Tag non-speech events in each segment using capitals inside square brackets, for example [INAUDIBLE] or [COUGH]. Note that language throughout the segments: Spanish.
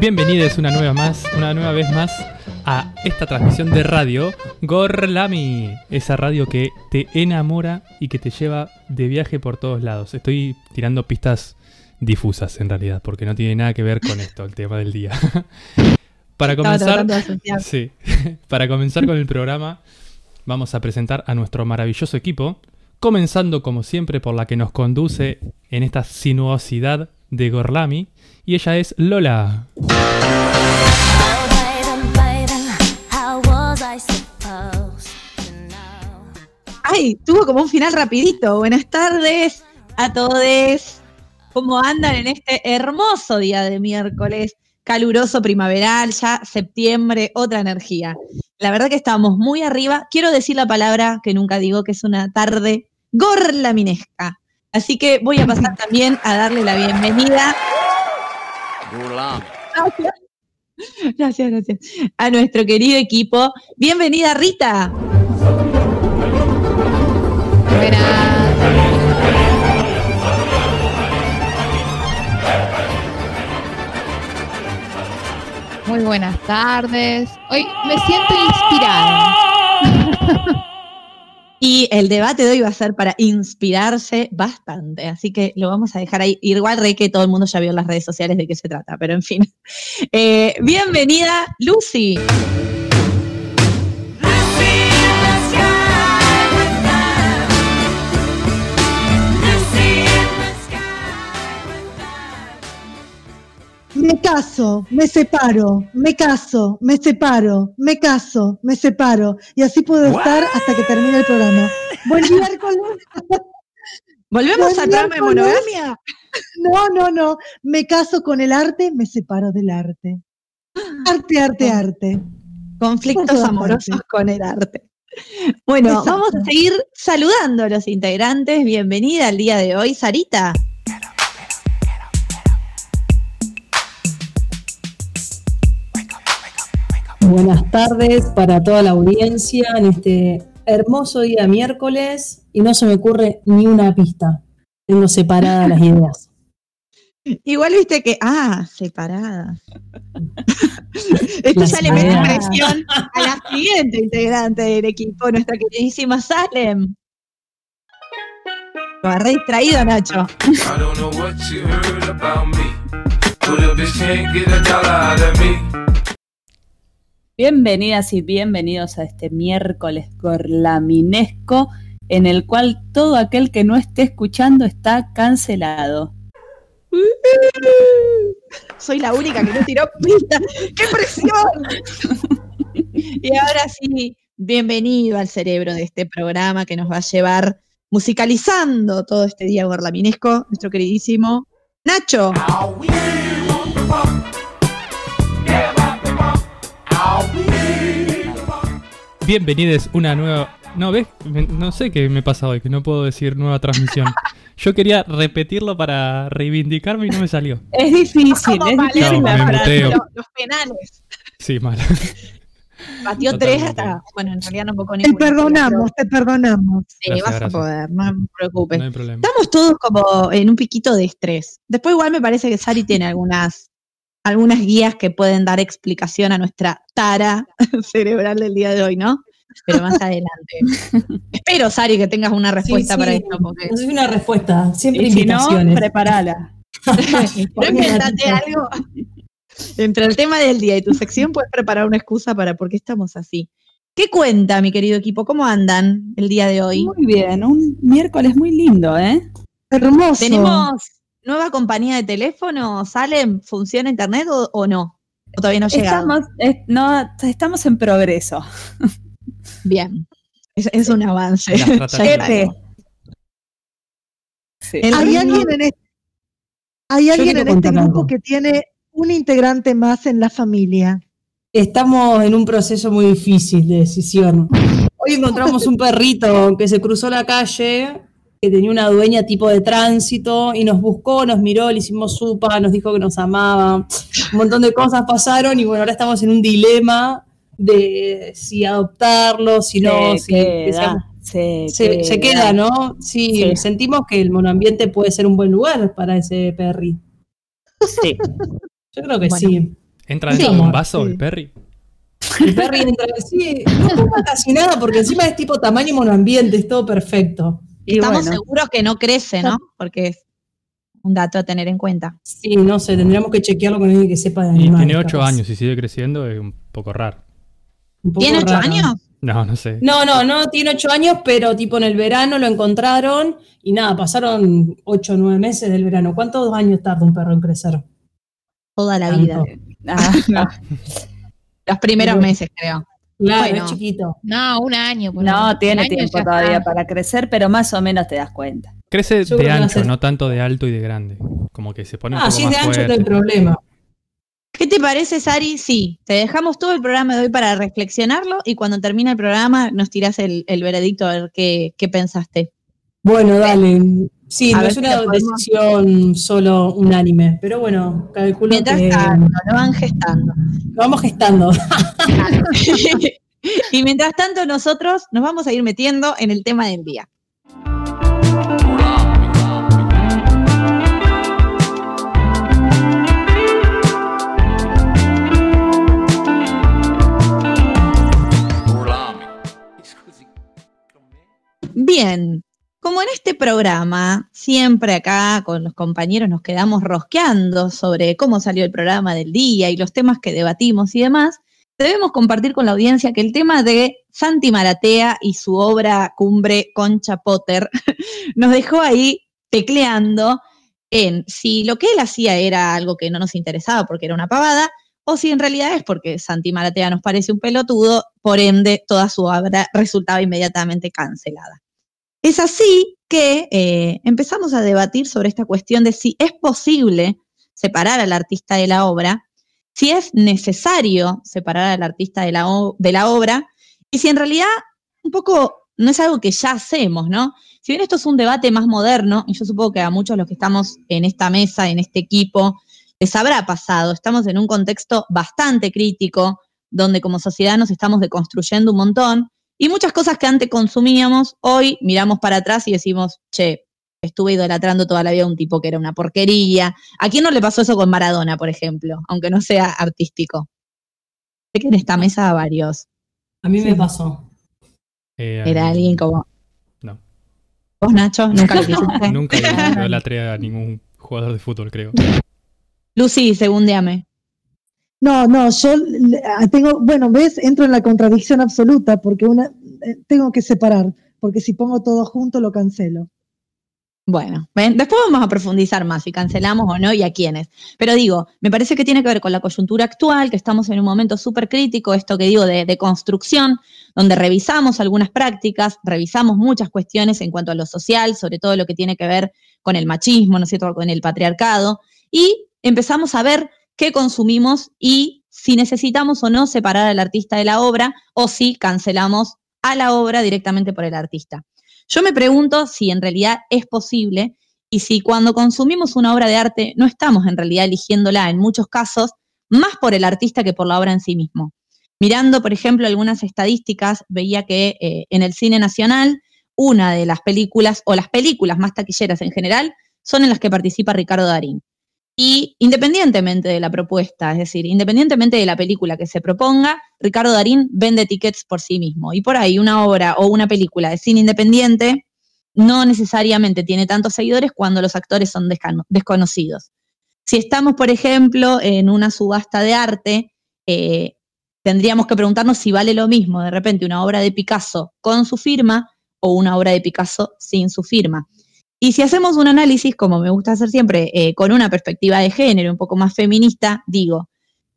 Bienvenidos una nueva más, una nueva vez más a esta transmisión de radio Gorlami, esa radio que te enamora y que te lleva de viaje por todos lados. Estoy tirando pistas difusas en realidad, porque no tiene nada que ver con esto, el tema del día. [LAUGHS] para comenzar, sí, [LAUGHS] para comenzar con el programa, vamos a presentar a nuestro maravilloso equipo, comenzando como siempre por la que nos conduce en esta sinuosidad de Gorlami, y ella es Lola. Ay, tuvo como un final rapidito. Buenas tardes a todos. ¿Cómo andan en este hermoso día de miércoles? Caluroso primaveral, ya septiembre, otra energía. La verdad que estamos muy arriba. Quiero decir la palabra que nunca digo, que es una tarde gorlaminesca. Así que voy a pasar [LAUGHS] también a darle la bienvenida Gracias. gracias, A nuestro querido equipo. Bienvenida, Rita. Muy buenas tardes. Hoy me siento inspirada. [LAUGHS] Y el debate de hoy va a ser para inspirarse bastante, así que lo vamos a dejar ahí. Igual re que todo el mundo ya vio en las redes sociales de qué se trata, pero en fin. Eh, bienvenida, Lucy. Me caso, me separo, me caso, me separo, me caso, me separo. Y así puedo estar hasta que termine el programa. Buen [LAUGHS] miércoles. ¿Volvemos a trama de monogamia? No, no, no. Me caso con el arte, me separo del arte. Arte, arte, arte. Conflictos amorosos con el arte. Bueno, vamos a seguir saludando a los integrantes. Bienvenida al día de hoy, Sarita. Buenas tardes para toda la audiencia en este hermoso día miércoles y no se me ocurre ni una pista. Tengo separadas las ideas. [LAUGHS] Igual viste que, ah, separadas. [LAUGHS] Esto ya le mete presión a la siguiente integrante del equipo, nuestra queridísima Salem. Lo agarré distraído, Nacho. Bienvenidas y bienvenidos a este miércoles gorlaminesco en el cual todo aquel que no esté escuchando está cancelado. [LAUGHS] Soy la única que no tiró pista. ¡Qué presión! [LAUGHS] y ahora sí, bienvenido al cerebro de este programa que nos va a llevar musicalizando todo este día gorlaminesco, nuestro queridísimo Nacho. Bienvenidos una nueva. No, ¿ves? No sé qué me pasa hoy, que no puedo decir nueva transmisión. [LAUGHS] Yo quería repetirlo para reivindicarme y no me salió. Es difícil, es difícil los, penales. Sí, mal. [LAUGHS] Batió tres hasta. Bueno, en realidad no poco Te perdonamos, te perdonamos. Sí, vas a poder, no me preocupes. No hay problema. Estamos todos como en un piquito de estrés. Después, igual me parece que Sari tiene algunas algunas guías que pueden dar explicación a nuestra tara [LAUGHS] cerebral del día de hoy, ¿no? Pero más adelante. [LAUGHS] Espero, Sari, que tengas una respuesta para esto. Porque... No sé una respuesta, siempre y si no, prepárala. [LAUGHS] algo. Entre el tema del día y tu sección puedes preparar una excusa para por qué estamos así. ¿Qué cuenta, mi querido equipo? ¿Cómo andan el día de hoy? Muy bien, un miércoles muy lindo, ¿eh? Hermoso. Tenemos nueva compañía de teléfono, ¿sale? ¿Funciona internet o, no? ¿O todavía no llega? Estamos, no, estamos en progreso. [LAUGHS] Bien, es, un avance. [LAUGHS] ¿Hay alguien en este, ¿hay alguien en este grupo que tiene un integrante más en la familia? Estamos en un proceso muy difícil de decisión. Hoy encontramos un perrito que se cruzó la calle que tenía una dueña tipo de tránsito y nos buscó, nos miró, le hicimos supa, nos dijo que nos amaba, un montón de cosas pasaron y bueno, ahora estamos en un dilema de si adoptarlo, si no, si, se, Se, se queda, ¿no? Sí, Sí. sentimos que el monoambiente puede ser un buen lugar para ese perry. Sí. Yo creo que Bueno. sí. ¿Entra Sí, dentro de un vaso sí. el Perry? El perry entra, sí, no ocupa [LAUGHS] casi nada porque encima es tipo tamaño monoambiente, es todo perfecto. Y Estamos bueno, seguros que no crece, ¿no? Porque es un dato a tener en cuenta. Sí, no sé, tendríamos que chequearlo con alguien que sepa de Y animales. tiene 8 capaz. años y sigue creciendo, es un poco raro. Un poco ¿Tiene ocho raro. años? No, no sé. No, no, no, tiene ocho años, pero tipo en el verano lo encontraron y nada, pasaron ocho o nueve meses del verano. ¿Cuántos años tarda un perro en crecer? Toda la Tanto. vida. ah, no, [LAUGHS] Los primeros meses, creo. Claro, Bueno. es chiquito. No, un año. por no, tiene Un año tiempo todavía está. para crecer, pero más o menos te das cuenta. Crece Yo de ancho, no tanto de alto y de grande. Como que se pone un Ah, poco si es más de ancho no hay fuerte. problema. ¿Qué te parece, Sari? Sí, te dejamos todo el programa de hoy para reflexionarlo y cuando termine el programa nos tirás el, el veredicto a ver qué, qué pensaste. Bueno, dale. Sí, A no es una podemos- decisión solo unánime, pero bueno, calculo Mientras que tanto, lo van gestando. lo vamos gestando. [LAUGHS] y mientras tanto, nosotros nos vamos a ir metiendo en el tema de envía. Bien, como en este programa, siempre acá con los compañeros nos quedamos rosqueando sobre cómo salió el programa del día y los temas que debatimos y demás, debemos compartir con la audiencia que el tema de Santi Maratea y su obra cumbre Concha Potter [LAUGHS] nos dejó ahí tecleando en si lo que él hacía era algo que no nos interesaba porque era una pavada, o si en realidad es porque Santi Maratea nos parece un pelotudo, por ende toda su obra resultaba inmediatamente cancelada. Es así que eh, empezamos a debatir sobre esta cuestión de si es posible separar al artista de la obra, si es necesario separar al artista de la, obra, y si en realidad un poco no es algo que ya hacemos, ¿no? Si bien esto es un debate más moderno, y yo supongo que a muchos de los que estamos en esta mesa, en este equipo, les habrá pasado, estamos en un contexto bastante crítico, donde como sociedad nos estamos deconstruyendo un montón, y muchas cosas que antes consumíamos, hoy miramos para atrás y decimos, che, estuve idolatrando toda la vida a un tipo que era una porquería. ¿A quién no le pasó eso con Maradona, por ejemplo? Aunque no sea artístico. Sé que en esta mesa varios. A mí me pasó. Eh, Era alguien como. No. ¿Vos, Nacho? Nunca lo [LAUGHS] quisiste. Nunca idolatré a ningún jugador de fútbol, creo. Lucy, segundiame. No, no, yo ah, tengo, bueno, ves, entro en la contradicción absoluta porque una eh, tengo que separar, porque si pongo todo junto lo cancelo. Bueno, ¿ven? después vamos a profundizar más si cancelamos o no y a quiénes. Pero digo, me parece que tiene que ver con la coyuntura actual, que estamos en un momento súper crítico, esto que digo de, de construcción, donde revisamos algunas prácticas, revisamos muchas cuestiones en cuanto a lo social, sobre todo lo que tiene que ver con el machismo, ¿no es cierto?, con el patriarcado, y empezamos a ver qué consumimos y si necesitamos o no separar al artista de la obra o si cancelamos a la obra directamente por el artista. Yo me pregunto si en realidad es posible y si cuando consumimos una obra de arte no estamos en realidad eligiéndola en muchos casos más por el artista que por la obra en sí mismo. Mirando, por ejemplo, algunas estadísticas, veía que eh, en el cine nacional una de las películas o las películas más taquilleras en general son en las que participa Ricardo Darín. Y independientemente de la propuesta, es decir, independientemente de la película que se proponga, Ricardo Darín vende tickets por sí mismo. Y por ahí una obra o una película de cine independiente no necesariamente tiene tantos seguidores cuando los actores son desconocidos. Si estamos, por ejemplo, en una subasta de arte, eh, tendríamos que preguntarnos si vale lo mismo de repente una obra de Picasso con su firma o una obra de Picasso sin su firma. Y si hacemos un análisis, como me gusta hacer siempre, eh, con una perspectiva de género un poco más feminista, digo,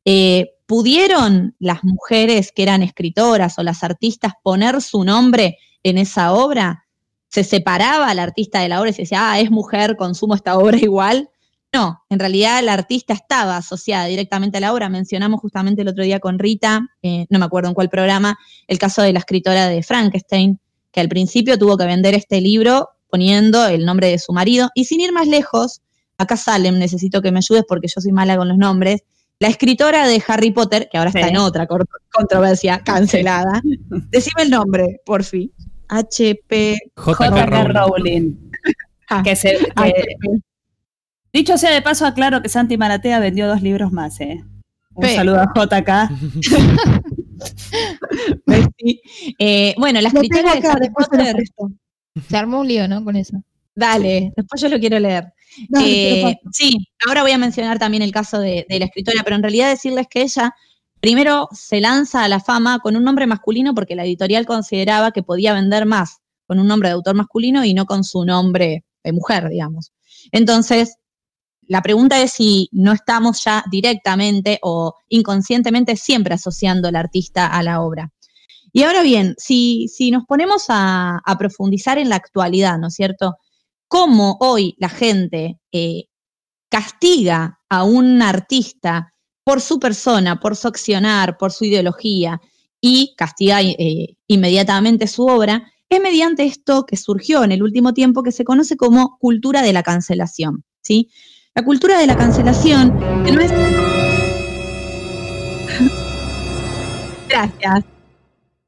eh, ¿pudieron las mujeres que eran escritoras o las artistas poner su nombre en esa obra? ¿Se separaba al artista de la obra y se decía, ah, es mujer, consumo esta obra igual? No, en realidad la artista estaba asociada directamente a la obra. Mencionamos justamente el otro día con Rita, eh, no me acuerdo en cuál programa, el caso de la escritora de Frankenstein, que al principio tuvo que vender este libro poniendo el nombre de su marido. Y sin ir más lejos, acá Salem, necesito que me ayudes porque yo soy mala con los nombres, la escritora de Harry Potter, que ahora está Sí. en otra controversia cancelada. [LAUGHS] Decime el nombre, por fin. HP. J.K. Rowling. Rowling. Ah, Que se, que- HP. dicho sea de paso, aclaro que Santi Maratea vendió dos libros más. Eh. Un Pero- saludo a JK. [LAUGHS] Sí. Eh, bueno, la escritora tengo de acá, Harry Potter. Se armó un lío, ¿no? Con eso. Dale, después yo lo quiero leer. Dale, Eh, sí, ahora voy a mencionar también el caso de, de la escritora, pero en realidad decirles que ella primero se lanza a la fama con un nombre masculino porque la editorial consideraba que podía vender más con un nombre de autor masculino y no con su nombre de mujer, digamos. Entonces, la pregunta es si no estamos ya directamente o inconscientemente siempre asociando al artista a la obra. Y ahora bien, si, nos ponemos a, profundizar en la actualidad, ¿no es cierto? cómo hoy la gente eh, castiga a un artista por su persona, por su accionar, por su ideología y castiga eh, inmediatamente su obra, es mediante esto que surgió en el último tiempo que se conoce como cultura de la cancelación. ¿sí? La cultura de la cancelación. [LAUGHS] Gracias.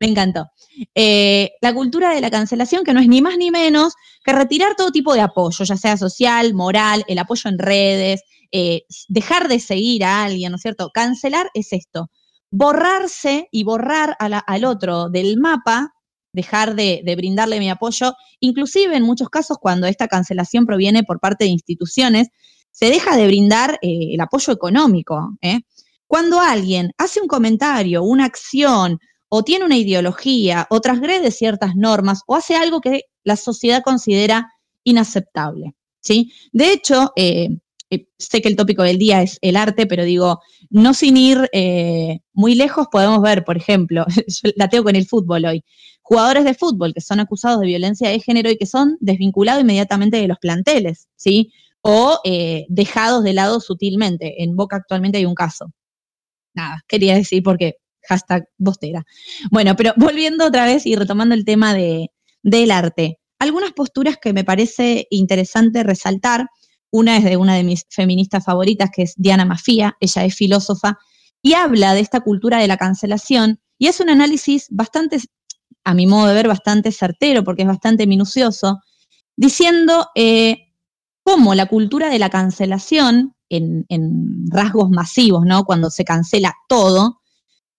Me encantó. Eh, la cultura de la cancelación, que no es ni más ni menos que retirar todo tipo de apoyo, ya sea social, moral, el apoyo en redes, eh, dejar de seguir a alguien, ¿no es cierto? Cancelar es esto, borrarse y borrar al otro del mapa, dejar de, brindarle mi apoyo, inclusive en muchos casos cuando esta cancelación proviene por parte de instituciones, se deja de brindar eh, el apoyo económico. Cuando alguien hace un comentario, una acción, o tiene una ideología, o transgrede ciertas normas, o hace algo que la sociedad considera inaceptable. ¿sí? De hecho, eh, eh, sé que el tópico del día es el arte, pero digo, no sin ir eh, muy lejos, podemos ver, por ejemplo, [LAUGHS] yo la tengo con el fútbol hoy, jugadores de fútbol que son acusados de violencia de género y que son desvinculados inmediatamente de los planteles, ¿sí? O dejados de lado sutilmente. En Boca actualmente hay un caso. Nada, quería decir porque hashtag bostera. Bueno, pero volviendo otra vez y retomando el tema de, del arte, algunas posturas que me parece interesante resaltar. Una es de una de mis feministas favoritas, que es Diana Mafía, ella es filósofa, y habla de esta cultura de la cancelación, y es un análisis bastante, a mi modo de ver, bastante certero, porque es bastante minucioso, diciendo eh, cómo la cultura de la cancelación, en, en rasgos masivos, ¿no? Cuando se cancela todo,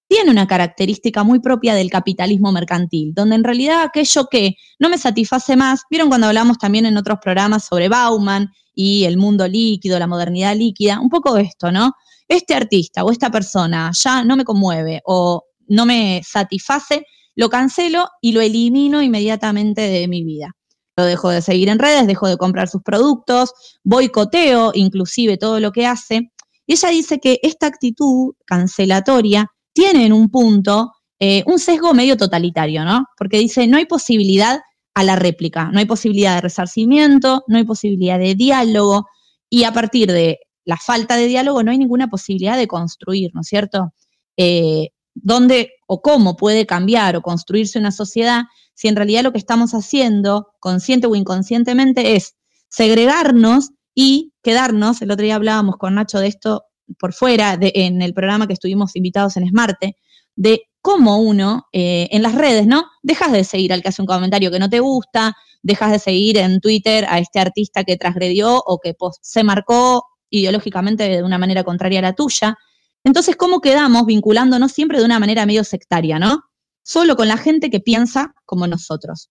tiene una característica muy propia del capitalismo mercantil, donde en realidad aquello que no me satisface más, vieron cuando hablamos también en otros programas sobre Bauman y el mundo líquido, la modernidad líquida, un poco esto, ¿no? Este artista o esta persona ya no me conmueve o no me satisface, lo cancelo y lo elimino inmediatamente de mi vida. Lo dejo de seguir en redes, dejo de comprar sus productos, boicoteo inclusive todo lo que hace. Y ella dice que esta actitud cancelatoria tiene en un punto eh, un sesgo medio totalitario, ¿no? Porque dice, no hay posibilidad a la réplica, no hay posibilidad de resarcimiento, no hay posibilidad de diálogo, y a partir de la falta de diálogo no hay ninguna posibilidad de construir, ¿no es cierto? Eh, ¿Dónde o cómo puede cambiar o construirse una sociedad si en realidad lo que estamos haciendo, consciente o inconscientemente, es segregarnos y quedarnos, el otro día hablábamos con Nacho de esto por fuera, de, en el programa que estuvimos invitados en Smarte, de cómo uno eh, en las redes, ¿no? Dejas de seguir al que hace un comentario que no te gusta, dejas de seguir en Twitter a este artista que transgredió o que se marcó ideológicamente de una manera contraria a la tuya. Entonces, ¿cómo quedamos vinculándonos siempre de una manera medio sectaria, ¿no? Solo con la gente que piensa como nosotros.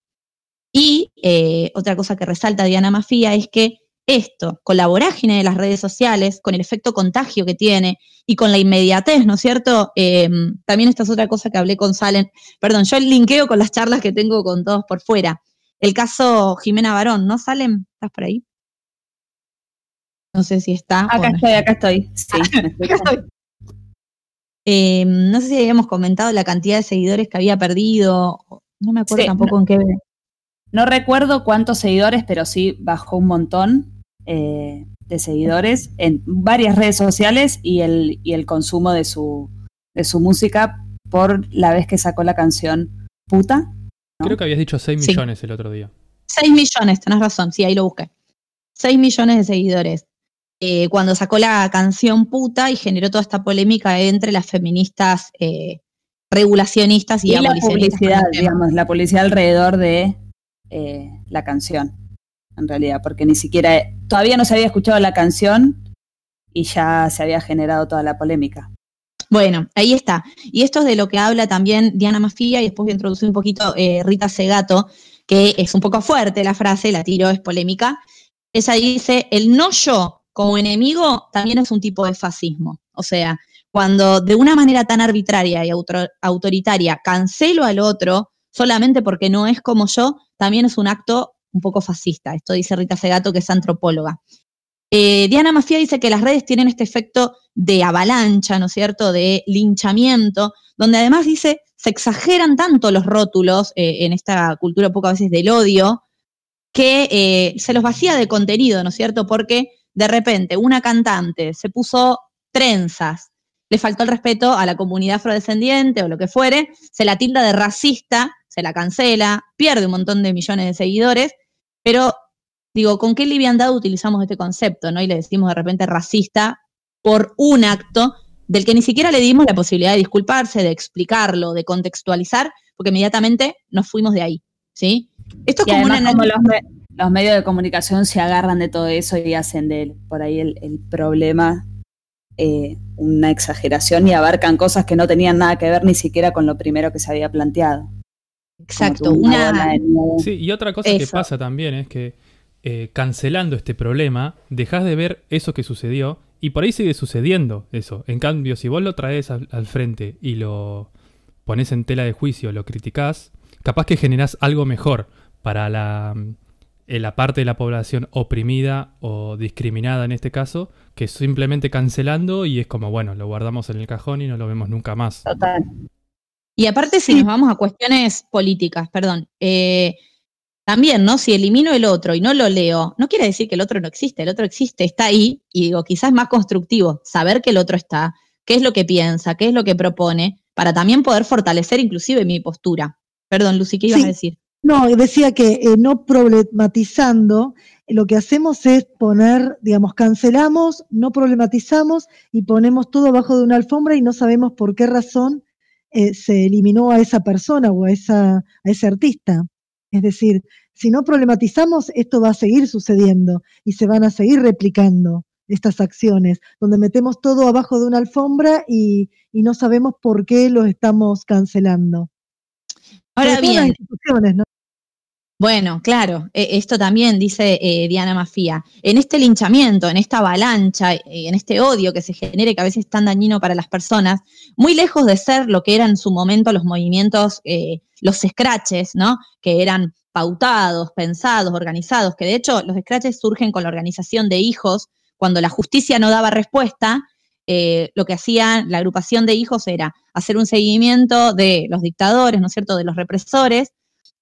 Y eh, otra cosa que resalta Diana Mafía es que esto, con la vorágine de las redes sociales, con el efecto contagio que tiene y con la inmediatez, ¿no es cierto? Eh, también esta es otra cosa que hablé con Salen, perdón, yo linkeo con las charlas que tengo con todos por fuera. El caso Jimena Barón, ¿no, Salen? ¿Estás por ahí? No sé si está. Acá estoy, acá estoy. Sí. Acá estoy. Eh, no sé si habíamos comentado la cantidad de seguidores que había perdido. No me acuerdo Sí, tampoco en qué. No recuerdo cuántos seguidores, pero sí bajó un montón eh, de seguidores en varias redes sociales y el, y el consumo de su, de su música por la vez que sacó la canción Puta. ¿no? Creo que habías dicho 6 Sí. millones el otro día. 6 millones, tenés razón, sí, ahí lo busqué. 6 millones de seguidores. Eh, cuando sacó la canción Puta y generó toda esta polémica entre las feministas eh, regulacionistas y, Y la publicidad, tema. digamos, la publicidad alrededor de eh, la canción, en realidad, porque ni siquiera, todavía no se había escuchado la canción y ya se había generado toda la polémica. Bueno, ahí está. Y esto es de lo que habla también Diana Mafia y después voy a introducir un poquito eh, Rita Segato, que es un poco fuerte la frase, la tiro, es polémica. Ella dice, el no yo como enemigo también es un tipo de fascismo. O sea, cuando de una manera tan arbitraria y autor- autoritaria cancelo al otro solamente porque no es como yo, también es un acto un poco fascista. Esto dice Rita Segato, que es antropóloga. Eh, Diana Mafia dice que las redes tienen este efecto de avalancha, ¿no es cierto?, de linchamiento, donde además dice, se exageran tanto los rótulos eh, en esta cultura poco a veces del odio, que eh, se los vacía de contenido, ¿no es cierto? Porque de repente una cantante se puso trenzas, le faltó el respeto a la comunidad afrodescendiente o lo que fuere, se la tilda de racista, se la cancela, pierde un montón de millones de seguidores, pero digo, ¿con qué liviandad utilizamos este concepto, no? Y le decimos de repente racista por un acto del que ni siquiera le dimos la posibilidad de disculparse, de explicarlo, de contextualizar, porque inmediatamente nos fuimos de ahí, ¿sí? Esto es Y como una como los, me- los medios de comunicación se agarran de todo eso y hacen de por ahí el, el problema eh, una exageración y abarcan cosas que no tenían nada que ver ni siquiera con lo primero que se había planteado. Exacto, una. Sí, y otra cosa que pasa también es que eh, cancelando este problema, dejas de ver eso que sucedió y por ahí sigue sucediendo eso. En cambio, si vos lo traes al, al frente y lo pones en tela de juicio, lo criticás, capaz que generás algo mejor para la, eh, la parte de la población oprimida o discriminada en este caso, que simplemente cancelando y es como, bueno, lo guardamos en el cajón y no lo vemos nunca más. Total. Y aparte, si nos vamos a cuestiones políticas, perdón, eh, también, ¿no? Si elimino el otro y no lo leo, no quiere decir que el otro no existe, el otro existe, está ahí, y digo, quizás es más constructivo saber que el otro está, qué es lo que piensa, qué es lo que propone, para también poder fortalecer inclusive mi postura. Perdón, Lucy, ¿qué ibas Sí. a decir? No, decía que eh, no problematizando, eh, lo que hacemos es poner, digamos, cancelamos, no problematizamos y ponemos todo abajo de una alfombra y no sabemos por qué razón eh, se eliminó a esa persona o a, esa, a ese artista. Es decir, si no problematizamos, esto va a seguir sucediendo y se van a seguir replicando estas acciones, donde metemos todo abajo de una alfombra y, y no sabemos por qué lo estamos cancelando. Ahora las bien, instituciones, ¿no? Bueno, claro, eh, esto también dice eh, Diana Mafía. En este linchamiento, en esta avalancha, eh, en este odio que se genere, que a veces es tan dañino para las personas, muy lejos de ser lo que eran en su momento los movimientos, eh, los scratches, ¿no? Que eran pautados, pensados, organizados, que de hecho los scratches surgen con la organización de hijos, cuando la justicia no daba respuesta, eh, lo que hacía la agrupación de hijos era hacer un seguimiento de los dictadores, ¿no es cierto?, de los represores,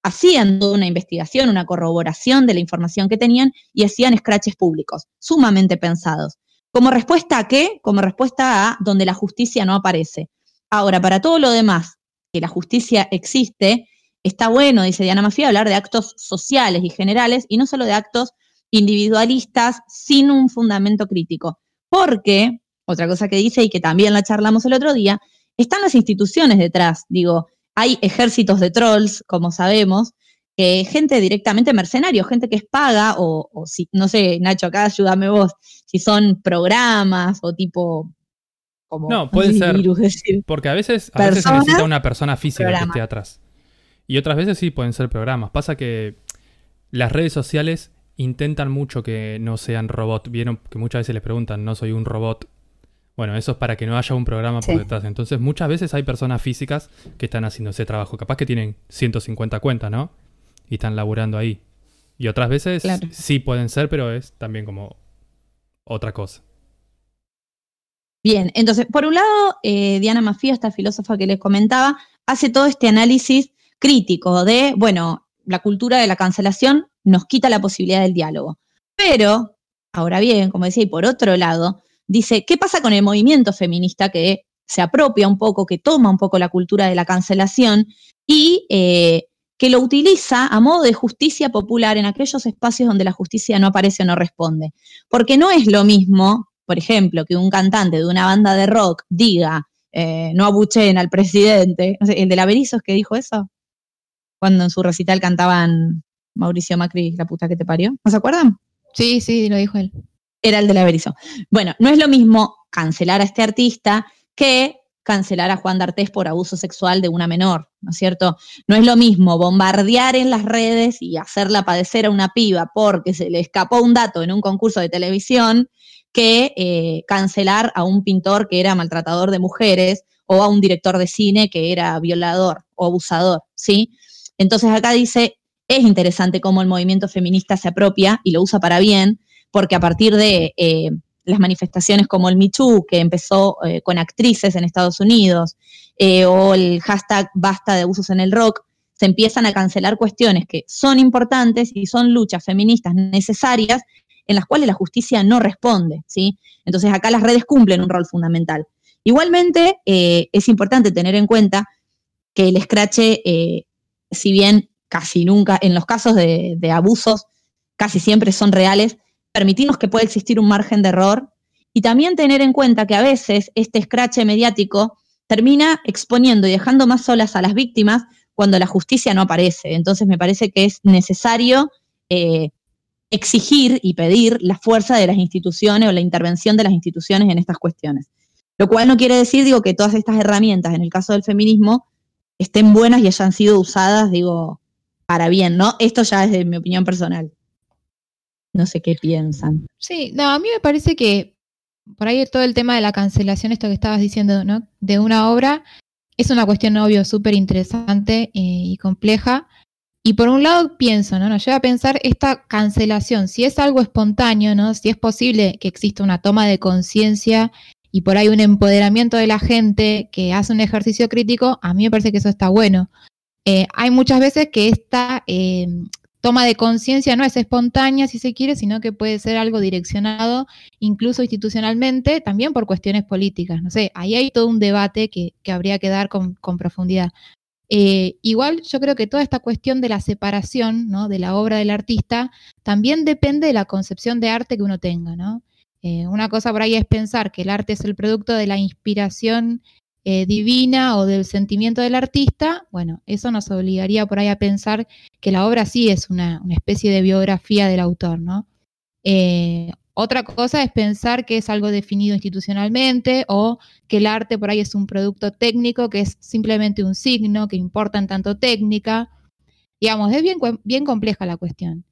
hacían toda una investigación, una corroboración de la información que tenían y hacían scratches públicos, sumamente pensados. ¿Como respuesta a qué? Como respuesta a donde la justicia no aparece. Ahora, para todo lo demás, que la justicia existe, está bueno, dice Diana Mafia, hablar de actos sociales y generales y no solo de actos individualistas sin un fundamento crítico. Porque, otra cosa que dice y que también la charlamos el otro día, están las instituciones detrás. Digo, hay ejércitos de trolls, como sabemos, que gente directamente mercenario, gente que es paga, o, o si, no sé, Nacho, acá ayúdame vos, si son programas o tipo. Como, No, puede [LAUGHS] ser. virus decir. Porque a veces, a veces se necesita una persona física que programa. esté atrás. Y otras veces sí pueden ser programas. Pasa que las redes sociales intentan mucho que no sean robot. Vieron que muchas veces les preguntan, no soy un robot. Bueno, eso es para que no haya un programa por Sí. detrás. Entonces, muchas veces hay personas físicas que están haciendo ese trabajo. Capaz que tienen 150 cuentas, ¿no? Y están laburando ahí. Y otras veces Claro. sí pueden ser, pero es también como otra cosa. Bien, entonces, por un lado, eh, Diana Mafia, esta filósofa que les comentaba, hace todo este análisis crítico de, bueno, la cultura de la cancelación nos quita la posibilidad del diálogo. Pero, ahora bien, como decía, y por otro lado, dice, ¿qué pasa con el movimiento feminista que se apropia un poco, que toma un poco la cultura de la cancelación y eh, que lo utiliza a modo de justicia popular en aquellos espacios donde la justicia no aparece o no responde? Porque no es lo mismo, por ejemplo, que un cantante de una banda de rock diga eh, no abuchen al presidente. El de la Berizos que dijo eso, cuando en su recital cantaban Mauricio Macri, la puta que te parió. ¿No se acuerdan? Sí, sí, lo dijo él. Era el de la Berizo. Bueno, no es lo mismo cancelar a este artista que cancelar a Juan D'Artés por abuso sexual de una menor, ¿no es cierto? No es lo mismo bombardear en las redes y hacerla padecer a una piba porque se le escapó un dato en un concurso de televisión que eh, cancelar a un pintor que era maltratador de mujeres o a un director de cine que era violador o abusador, ¿sí? Entonces acá dice, es interesante cómo el movimiento feminista se apropia y lo usa para bien, porque a partir de eh, las manifestaciones como el Me que empezó eh, con actrices en Estados Unidos, eh, o el hashtag basta de abusos en el rock, se empiezan a cancelar cuestiones que son importantes y son luchas feministas necesarias en las cuales la justicia no responde, ¿sí? Entonces acá las redes cumplen un rol fundamental. Igualmente, es importante tener en cuenta que el escrache, si bien casi nunca, en los casos de abusos, casi siempre son reales, permitirnos que pueda existir un margen de error y también tener en cuenta que a veces este escrache mediático termina exponiendo y dejando más solas a las víctimas cuando la justicia no aparece. Entonces me parece que es necesario eh, exigir y pedir la fuerza de las instituciones o la intervención de las instituciones en estas cuestiones. Lo cual no quiere decir, digo, que todas estas herramientas, en el caso del feminismo, estén buenas y hayan sido usadas, digo, para bien, ¿no? Esto ya es de mi opinión personal. No sé qué piensan. Sí, no, a mí me parece que por ahí todo el tema de la cancelación, esto que estabas diciendo, ¿no? De una obra, es una cuestión, obvio, súper interesante eh, y compleja. Y por un lado pienso, ¿no? Nos lleva a pensar esta cancelación, si es algo espontáneo, ¿no? Si es posible que exista una toma de conciencia y por ahí un empoderamiento de la gente que hace un ejercicio crítico, a mí me parece que eso está bueno. Eh, hay muchas veces que esta eh, toma de conciencia no es espontánea, si se quiere, sino que puede ser algo direccionado, incluso institucionalmente, también por cuestiones políticas. No sé, ahí hay todo un debate que, habría que dar con, profundidad. Eh, igual yo creo que toda esta cuestión de la separación ¿no? de la obra del artista también depende de la concepción de arte que uno tenga. ¿no? Eh, una cosa por ahí es pensar que el arte es el producto de la inspiración eh, divina o del sentimiento del artista, bueno, eso nos obligaría por ahí a pensar que la obra sí es una, especie de biografía del autor, ¿no? Eh, otra cosa es pensar que es algo definido institucionalmente o que el arte por ahí es un producto técnico que es simplemente un signo que importa en tanto técnica. Digamos, es bien, bien compleja la cuestión.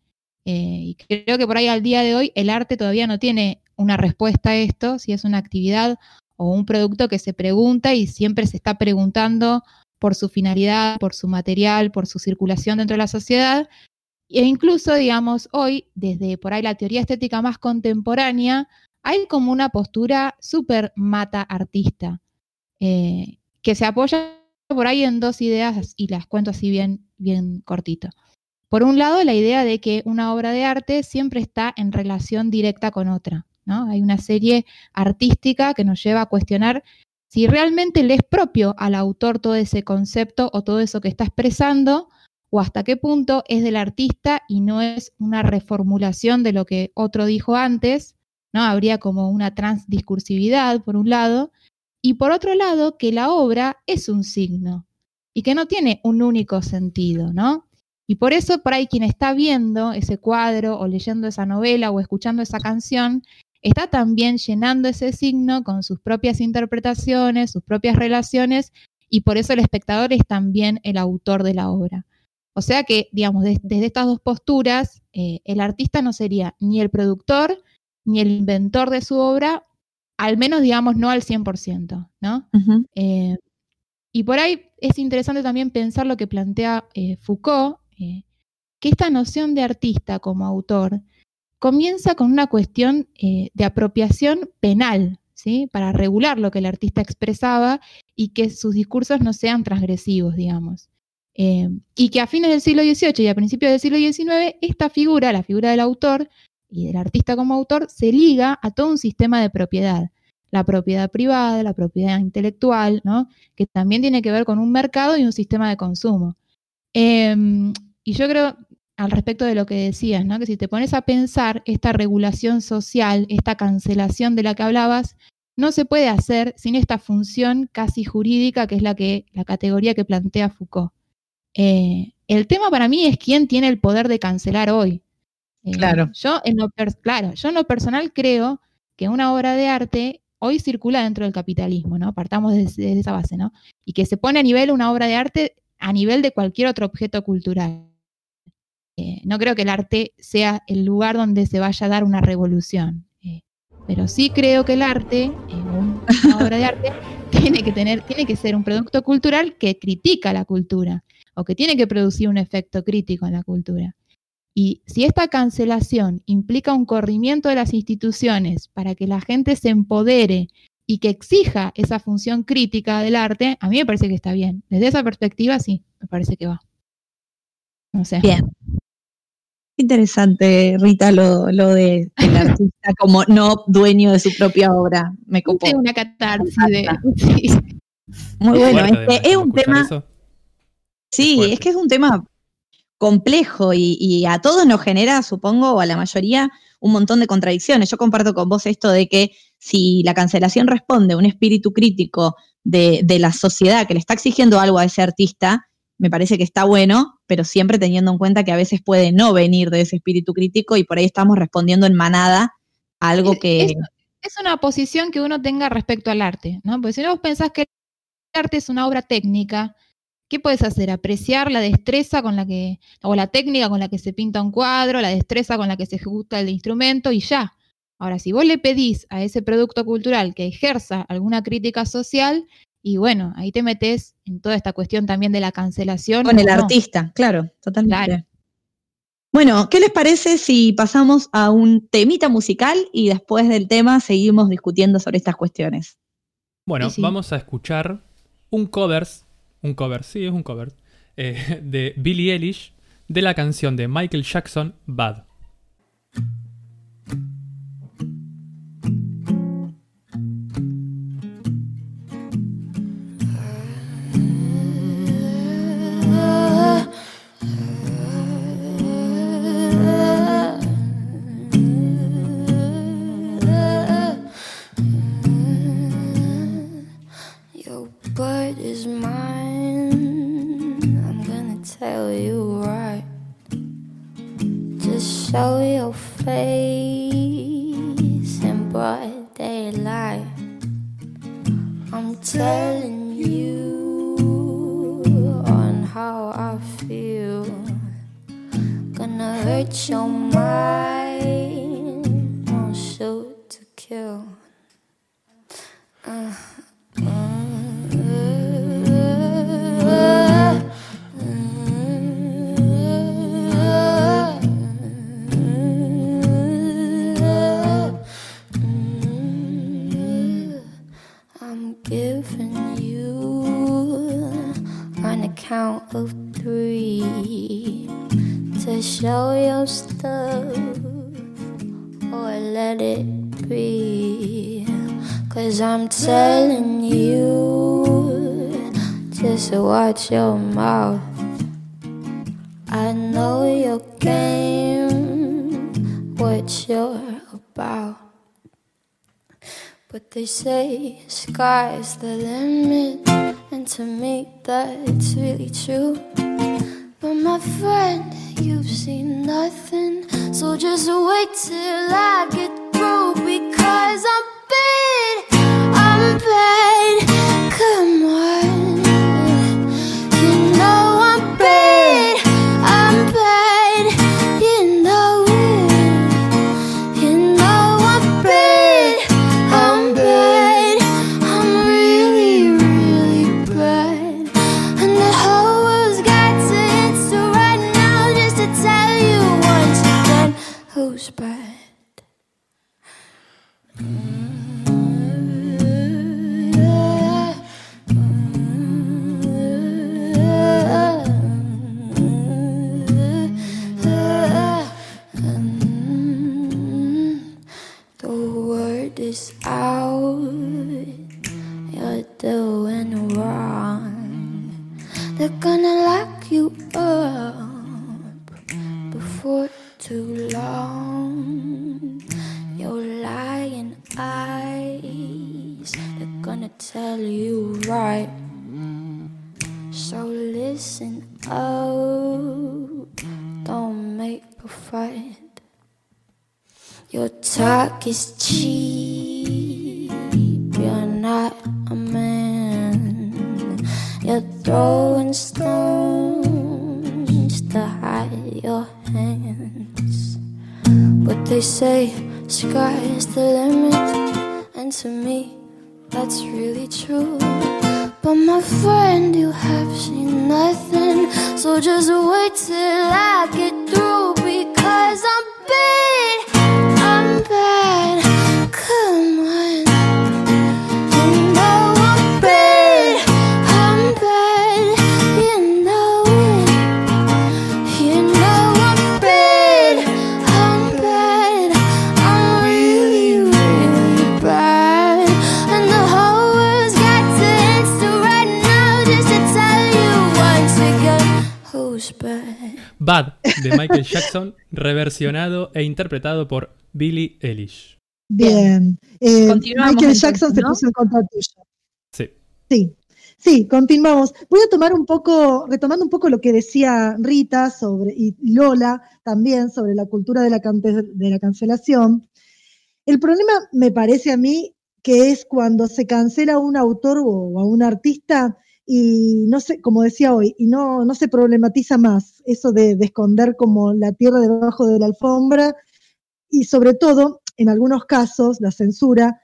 Eh, y creo que por ahí al día de hoy el arte todavía no tiene una respuesta a esto, si es una actividad o un producto que se pregunta y siempre se está preguntando por su finalidad, por su material, por su circulación dentro de la sociedad. E incluso, digamos, hoy, desde por ahí la teoría estética más contemporánea, hay como una postura súper mata artista, eh, que se apoya por ahí en dos ideas y las cuento así bien, bien cortito. Por un lado, la idea de que una obra de arte siempre está en relación directa con otra. Hay una serie artística que nos lleva a cuestionar si realmente le es propio al autor todo ese concepto o todo eso que está expresando, o hasta qué punto es del artista y no es una reformulación de lo que otro dijo antes, ¿no? Habría como una transdiscursividad, por un lado, y por otro lado, que la obra es un signo y que no tiene un único sentido, ¿no? Y por eso, por ahí, quien está viendo ese cuadro o leyendo esa novela o escuchando esa canción, está también llenando ese signo con sus propias interpretaciones, sus propias relaciones, y por eso el espectador es también el autor de la obra. O sea que, digamos, desde estas dos posturas, eh, el artista no sería ni el productor ni el inventor de su obra, al menos, digamos, no al 100%, ¿no? Eh, y por ahí es interesante también pensar lo que plantea eh, Foucault, que esta noción de artista como autor comienza con una cuestión eh, de apropiación penal, ¿sí? para regular lo que el artista expresaba y que sus discursos no sean transgresivos, digamos. Eh, y que a fines del siglo XVIII y a principios del siglo XIX, esta figura, la figura del autor y del artista como autor, se liga a todo un sistema de propiedad. La propiedad privada, la propiedad intelectual, ¿no? que también tiene que ver con un mercado y un sistema de consumo. Em, y yo creo, al respecto de lo que decías, ¿no? Que si te pones a pensar esta regulación social, esta cancelación de la que hablabas, no se puede hacer sin esta función casi jurídica que es la, que, la categoría que plantea Foucault. Eh, el tema para mí es quién tiene el poder de cancelar hoy. Eh, Claro. Yo en, lo claro, yo en lo personal creo que una obra de arte hoy circula dentro del capitalismo, ¿no? Partamos desde, desde esa base, ¿no? Y que se pone a nivel una obra de arte a nivel de cualquier otro objeto cultural. Eh, no creo que el arte sea el lugar donde se vaya a dar una revolución. eh, pero sí creo que el arte, eh, un- una obra de arte, [LAUGHS] tiene que tener, tiene que ser un producto cultural que critica la cultura o que tiene que producir un efecto crítico en la cultura. Y si esta cancelación implica un corrimiento de las instituciones para que la gente se empodere y que exija esa función crítica del arte, a mí me parece que está bien. Desde esa perspectiva, sí, me parece que va. No sé. Bien. Interesante, Rita, lo, lo de el [LAUGHS] artista como no dueño de su propia obra. Me copó. Hice una catarsis de. [LAUGHS] sí. Muy bueno. Fuerte, es, un tema. eso. Sí, fuerte. es que es un tema complejo y, y a todos nos genera, supongo, o a la mayoría, un montón de contradicciones. Yo comparto con vos esto de que si la cancelación responde a un espíritu crítico de, de la sociedad que le está exigiendo algo a ese artista, me parece que está bueno, pero siempre teniendo en cuenta que a veces puede no venir de ese espíritu crítico y por ahí estamos respondiendo en manada a algo que... Es, es una posición que uno tenga respecto al arte, ¿no? Porque si no vos pensás que el arte es una obra técnica, ¿qué puedes hacer? Apreciar la destreza con la que, o la técnica con la que se pinta un cuadro, la destreza con la que se ejecuta el instrumento y ya. Ahora, si vos le pedís a ese producto cultural que ejerza alguna crítica social, y bueno, ahí te metes en toda esta cuestión también de la cancelación. Con el no. artista, claro, totalmente. Claro. Bueno, ¿qué les parece si pasamos a un temita musical y después del tema seguimos discutiendo sobre estas cuestiones? Bueno, Sí, sí. vamos a escuchar un covers, un cover, sí, es un cover, eh, de Billie Eilish de la canción de Michael Jackson, Bad. Face in broad daylight. I'm telling you on how I feel. Gonna hurt your mind. Or let it be. Cause I'm telling you, just watch your mouth. I know your game, what you're about. But they say sky's the limit, and to me that's really true. But my friend, you've seen nothing, so just wait till I get through because I'm reversionado e interpretado por Billie Eilish. Bien. Eh, Michael entonces, Jackson se puso en contra tuyo. Sí. Sí, sí, continuamos. Voy a tomar un poco, retomando un poco lo que decía Rita sobre, y Lola también sobre la cultura de la, cante- de la cancelación. El problema me parece a mí que es cuando se cancela a un autor o a un artista y no sé, como decía hoy, y no, no se problematiza más eso de, de esconder como la tierra debajo de la alfombra y sobre todo, en algunos casos, la censura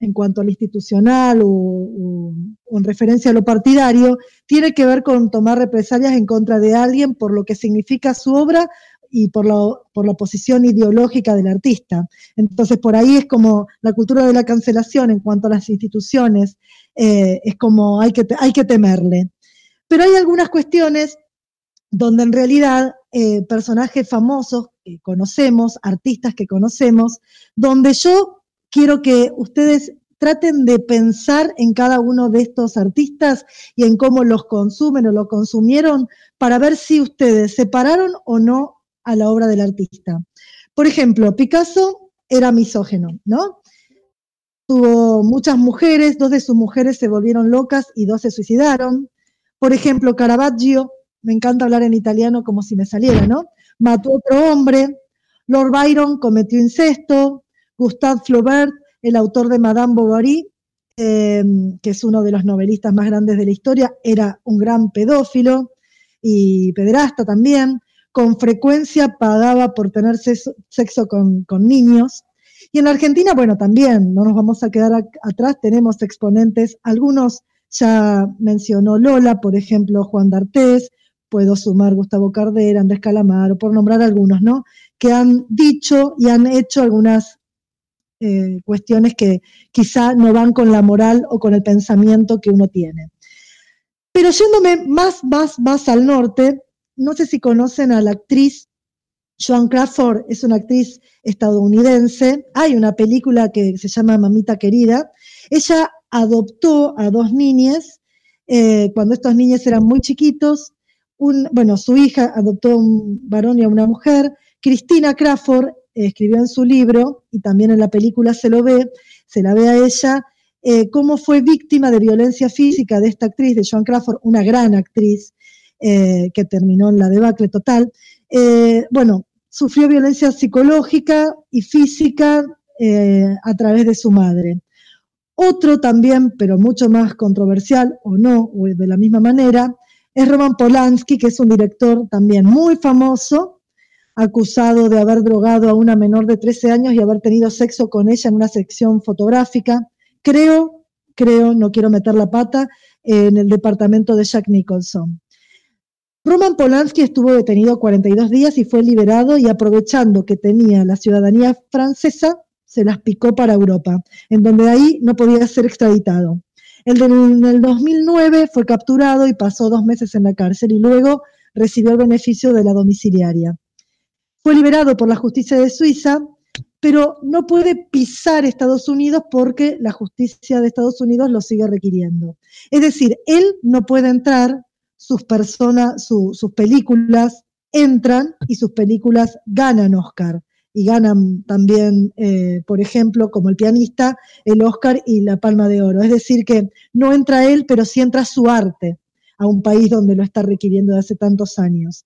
en cuanto a lo institucional o- o en referencia a lo partidario, tiene que ver con tomar represalias en contra de alguien por lo que significa su obra y por la, por la posición ideológica del artista. Entonces, por ahí es como la cultura de la cancelación en cuanto a las instituciones, eh, es como hay que, hay que temerle. Pero hay algunas cuestiones donde en realidad eh, personajes famosos que conocemos, artistas que conocemos, donde yo quiero que ustedes traten de pensar en cada uno de estos artistas y en cómo los consumen o lo consumieron para ver si ustedes separaron o no a la obra del artista. Por ejemplo, Picasso era misógeno, ¿no? Tuvo muchas mujeres, dos de sus mujeres se volvieron locas y dos se suicidaron. Por ejemplo, Caravaggio, me encanta hablar en italiano como si me saliera, ¿no? Mató a otro hombre. Lord Byron cometió incesto. Gustave Flaubert, el autor de Madame Bovary, eh, que es uno de los novelistas más grandes de la historia, era un gran pedófilo y pederasta también. Con frecuencia pagaba por tener sexo, con, con niños. Y en Argentina, bueno, también, no nos vamos a quedar atrás, tenemos exponentes, algunos ya mencionó Lola, por ejemplo, Juan D'Artés, puedo sumar Gustavo Cardera, Andrés Calamaro, por nombrar algunos, ¿no? Que han dicho y han hecho algunas eh, cuestiones que quizá no van con la moral o con el pensamiento que uno tiene. Pero yéndome más, más, más al norte, no sé si conocen a la actriz Joan Crawford, es una actriz estadounidense. Hay una película que se llama Mamita Querida. Ella adoptó a dos niñas eh, cuando estos niños eran muy chiquitos. Bueno, su hija adoptó a un varón y a una mujer. Cristina Crawford eh, escribió en su libro, y también en la película se lo ve, se la ve a ella, eh, cómo fue víctima de violencia física de esta actriz, de Joan Crawford, una gran actriz eh, que terminó en la debacle total. Eh, bueno, sufrió violencia psicológica y física eh, a través de su madre. Otro también, pero mucho más controversial, o no, o de la misma manera, es Roman Polanski, que es un director también muy famoso, acusado de haber drogado a una menor de 13 años y haber tenido sexo con ella en una sección fotográfica. Creo, creo, no quiero meter la pata, en el departamento de Jack Nicholson. Roman Polanski estuvo detenido 42 días y fue liberado y aprovechando que tenía la ciudadanía francesa, se las picó para Europa, en donde ahí no podía ser extraditado. El del, en el 2009 fue capturado y pasó dos meses en la cárcel y luego recibió el beneficio de la domiciliaria. Fue liberado por la justicia de Suiza, pero no puede pisar Estados Unidos porque la justicia de Estados Unidos lo sigue requiriendo. Es decir, él no puede entrar, sus personas, su- sus películas entran y sus películas ganan Oscar. y ganan también, eh, por ejemplo, como el pianista, el Oscar y la Palma de Oro. Es decir, que no entra él, pero sí entra su arte a un país donde lo está requiriendo de hace tantos años.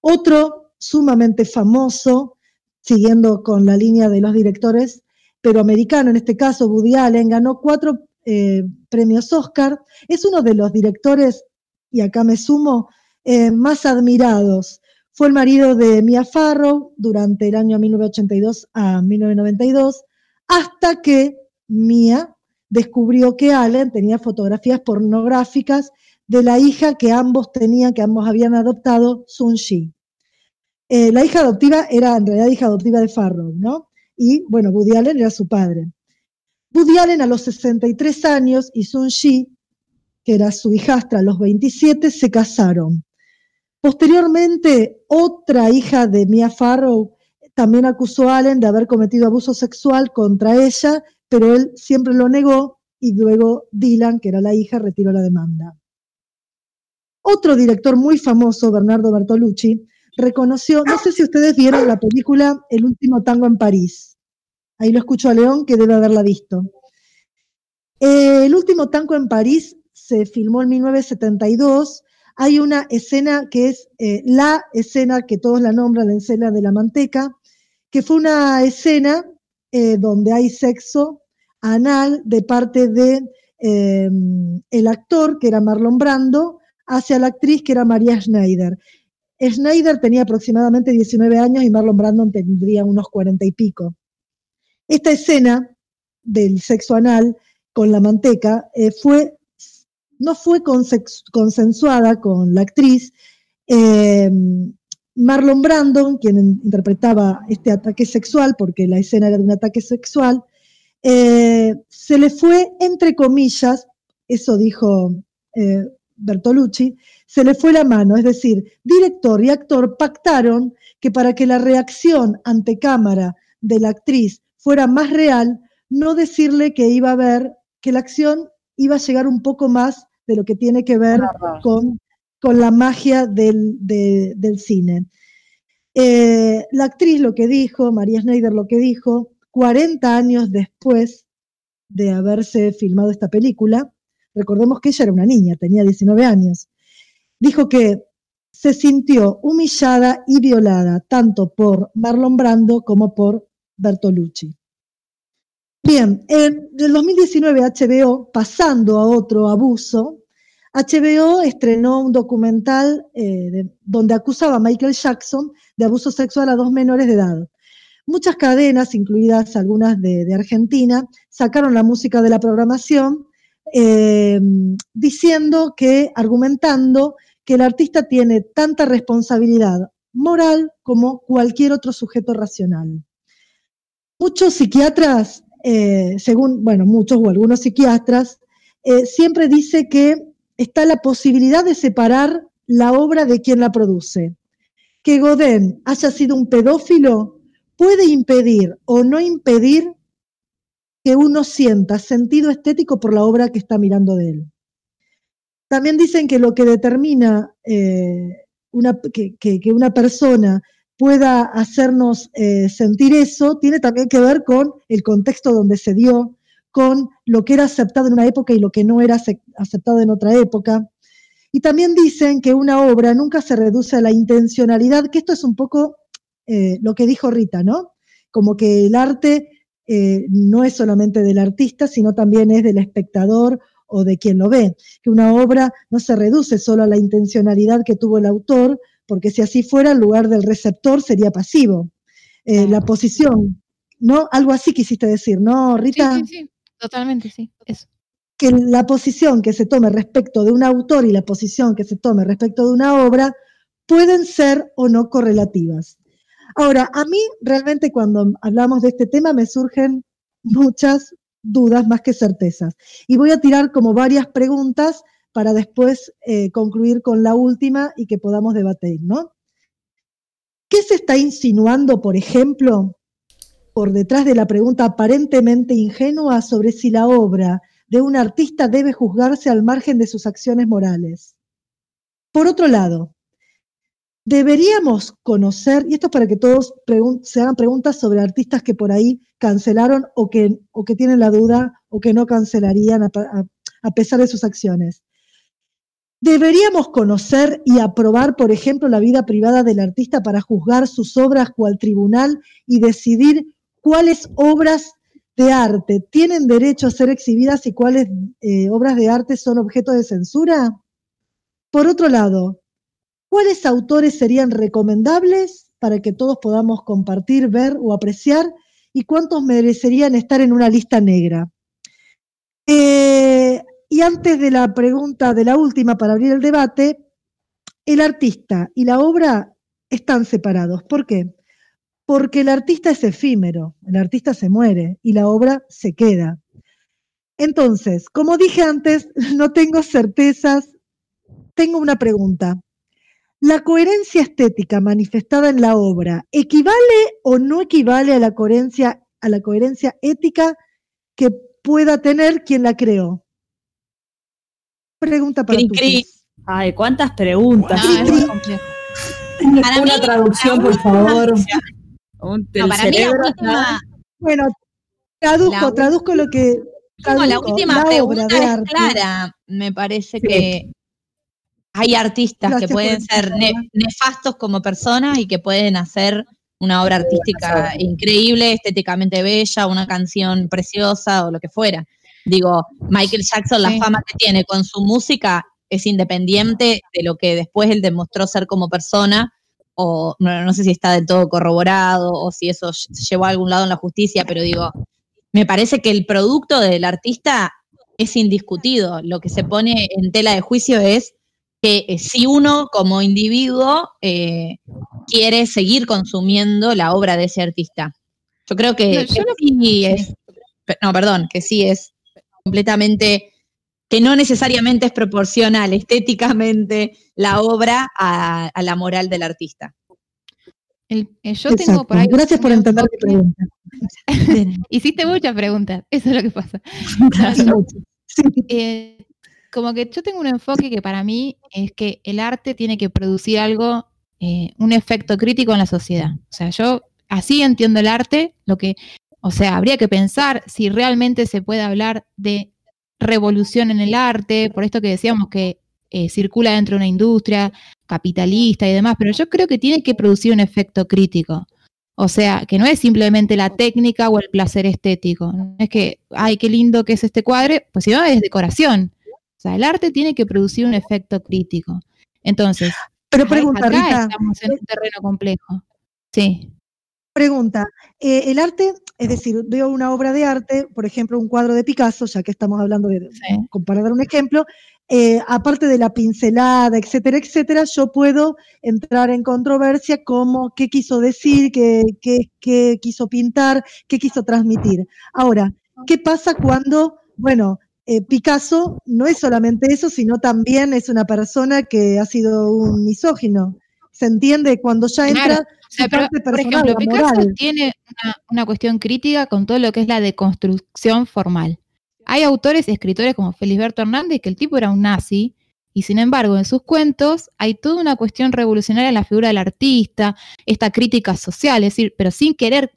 Otro sumamente famoso, siguiendo con la línea de los directores, pero americano, en este caso Woody Allen, ganó cuatro eh, premios Oscar, es uno de los directores, y acá me sumo, eh, más admirados fue el marido de Mia Farrow durante el año 1982 a 1992, hasta que Mia descubrió que Allen tenía fotografías pornográficas de la hija que ambos tenían, que ambos habían adoptado, Sun Shi. Eh, la hija adoptiva era en realidad hija adoptiva de Farrow, ¿no? Y bueno, Woody Allen era su padre. Woody Allen a los 63 años y Sun Shi, que era su hijastra a los 27, se casaron. Posteriormente, otra hija de Mia Farrow también acusó a Allen de haber cometido abuso sexual contra ella, pero él siempre lo negó y luego Dylan, que era la hija, retiró la demanda. Otro director muy famoso, Bernardo Bertolucci, reconoció, no sé si ustedes vieron la película El último tango en París. Ahí lo escucho a León, que debe haberla visto. El último tango en París se filmó en 1972 hay una escena que es eh, la escena que todos la nombran, la escena de la manteca, que fue una escena eh, donde hay sexo anal de parte de eh, el actor, que era Marlon Brando, hacia la actriz, que era María Schneider. Schneider tenía aproximadamente 19 años y Marlon Brando tendría unos 40 y pico. Esta escena del sexo anal con la manteca fue no fue consensuada con la actriz. Eh, Marlon Brandon, quien interpretaba este ataque sexual, porque la escena era de un ataque sexual, eh, se le fue, entre comillas, eso dijo eh, Bertolucci, se le fue la mano, es decir, director y actor pactaron que para que la reacción ante cámara de la actriz fuera más real, no decirle que iba a ver que la acción iba a llegar un poco más de lo que tiene que ver con, con la magia del, del cine. Eh, la actriz lo que dijo, María Schneider lo que dijo, 40 años después de haberse filmado esta película, recordemos que ella era una niña, tenía 19 años, dijo que se sintió humillada y violada tanto por Marlon Brando como por Bertolucci. Bien, en el 2019 HBO, pasando a otro abuso, HBO estrenó un documental eh, donde acusaba a Michael Jackson de abuso sexual a dos menores de edad. Muchas cadenas, incluidas algunas de, Argentina, sacaron la música de la programación eh, diciendo que, argumentando que el artista tiene tanta responsabilidad moral como cualquier otro sujeto racional. Muchos psiquiatras eh, según, bueno, muchos o algunos psiquiatras, eh, siempre dice que está la posibilidad de separar la obra de quien la produce. Que Godin haya sido un pedófilo puede impedir o no impedir que uno sienta sentido estético por la obra que está mirando de él. También dicen que lo que determina eh, que, una persona pueda hacernos eh, sentir eso, tiene también que ver con el contexto donde se dio, con lo que era aceptado en una época y lo que no era aceptado en otra época. Y también dicen que una obra nunca se reduce a la intencionalidad, que esto es un poco eh, lo que dijo Rita, ¿no? Como que el arte eh, no es solamente del artista, sino también es del espectador o de quien lo ve, que una obra no se reduce solo a la intencionalidad que tuvo el autor, porque si así fuera, el lugar del receptor sería pasivo. Eh, la posición, ¿no? Algo así quisiste decir, ¿no, Rita? Sí, sí, sí. totalmente, sí. Eso. Que la posición que se tome respecto de un autor y la posición que se tome respecto de una obra pueden ser o no correlativas. Ahora, a mí realmente cuando hablamos de este tema me surgen muchas dudas más que certezas. Y voy a tirar como varias preguntas para después eh, concluir con la última y que podamos debatir, ¿no? ¿Qué se está insinuando, por ejemplo, por detrás de la pregunta aparentemente ingenua sobre si la obra de un artista debe juzgarse al margen de sus acciones morales? Por otro lado, deberíamos conocer, y esto es para que todos se hagan preguntas sobre artistas que por ahí cancelaron o que, o que tienen la duda o que no cancelarían a pesar de sus acciones. Deberíamos conocer y aprobar, por ejemplo, la vida privada del artista para juzgar sus obras cual tribunal y decidir cuáles obras de arte tienen derecho a ser exhibidas y cuáles eh, obras de arte son objeto de censura. Por otro lado, ¿cuáles autores serían recomendables para que todos podamos compartir, ver o apreciar? ¿Y cuántos merecerían estar en una lista negra? Eh, y antes de la pregunta de la última, para abrir el debate, el artista y la obra están separados. ¿Por qué? Porque el artista es efímero, el artista se muere y la obra se queda. Entonces, como dije antes, [LAUGHS] no tengo certezas. Tengo una pregunta. ¿La coherencia estética manifestada en la obra equivale o no equivale a la coherencia, a la coherencia ética que pueda tener quien la creó? Pregunta para Cri, tú. cri. Ay, cuántas preguntas. No, es muy complejo. Para Una mí, traducción, por favor. Un- No, para mí la cerebro última, Bueno, traduzco, La- traduzco lo que. no, la traduzco, última la obra pregunta de es clara. Me parece Sí. que hay artistas Gracias que pueden ser ne- nefastos como personas y que pueden hacer una obra artística increíble, estéticamente bella, una canción preciosa o lo que fuera. Digo, Michael Jackson, la fama que tiene con su música es independiente de lo que después él demostró ser como persona, o no, no sé si está del todo corroborado o si eso ll- llevó a algún lado en la justicia, pero digo, me parece que el producto del artista es indiscutido. Lo que se pone en tela de juicio es que eh, si uno como individuo eh, quiere seguir consumiendo la obra de ese artista. Yo creo que, No, sí es, no, perdón, que sí es completamente, que no necesariamente es proporcional estéticamente la obra a, a la moral del artista. El- eh, yo Exacto. tengo por ahí. Gracias por entender mi pregunta. [LAUGHS] Hiciste muchas preguntas, [LAUGHS] eso es lo que pasa. [LAUGHS] Sí. Eh, como que yo tengo un enfoque que para mí es que el arte tiene que producir algo, eh, un efecto crítico en la sociedad. O sea, yo así entiendo el arte, lo que, o sea, habría que pensar si realmente se puede hablar de revolución en el arte, por esto que decíamos que eh, circula dentro de una industria capitalista y demás, pero yo creo que tiene que producir un efecto crítico. O sea, que no es simplemente la técnica o el placer estético. No es que, ay, qué lindo que es este cuadre, pues si no es decoración. O sea, el arte tiene que producir un efecto crítico. Entonces, Pero pregunta, acá Rita, estamos en un terreno complejo. Sí. Pregunta. eh, el arte, es decir, veo una obra de arte, por ejemplo, un cuadro de Picasso, ya que estamos hablando de, Sí. para dar un ejemplo, eh, aparte de la pincelada, etcétera, etcétera, yo puedo entrar en controversia como qué quiso decir, qué, qué- qué quiso pintar, qué quiso transmitir. Ahora, ¿qué pasa cuando, bueno, eh, Picasso no es solamente eso, sino también es una persona que ha sido un misógino? ¿Se entiende? Cuando ya entra Claro. O sea, su pero, parte por personal, ejemplo, la Picasso moral. tiene una, una cuestión crítica con todo lo que es la deconstrucción formal. Hay autores y escritores como Felisberto Hernández que el tipo era un nazi y sin embargo en sus cuentos hay toda una cuestión revolucionaria en la figura del artista, esta crítica social, es decir, pero sin querer,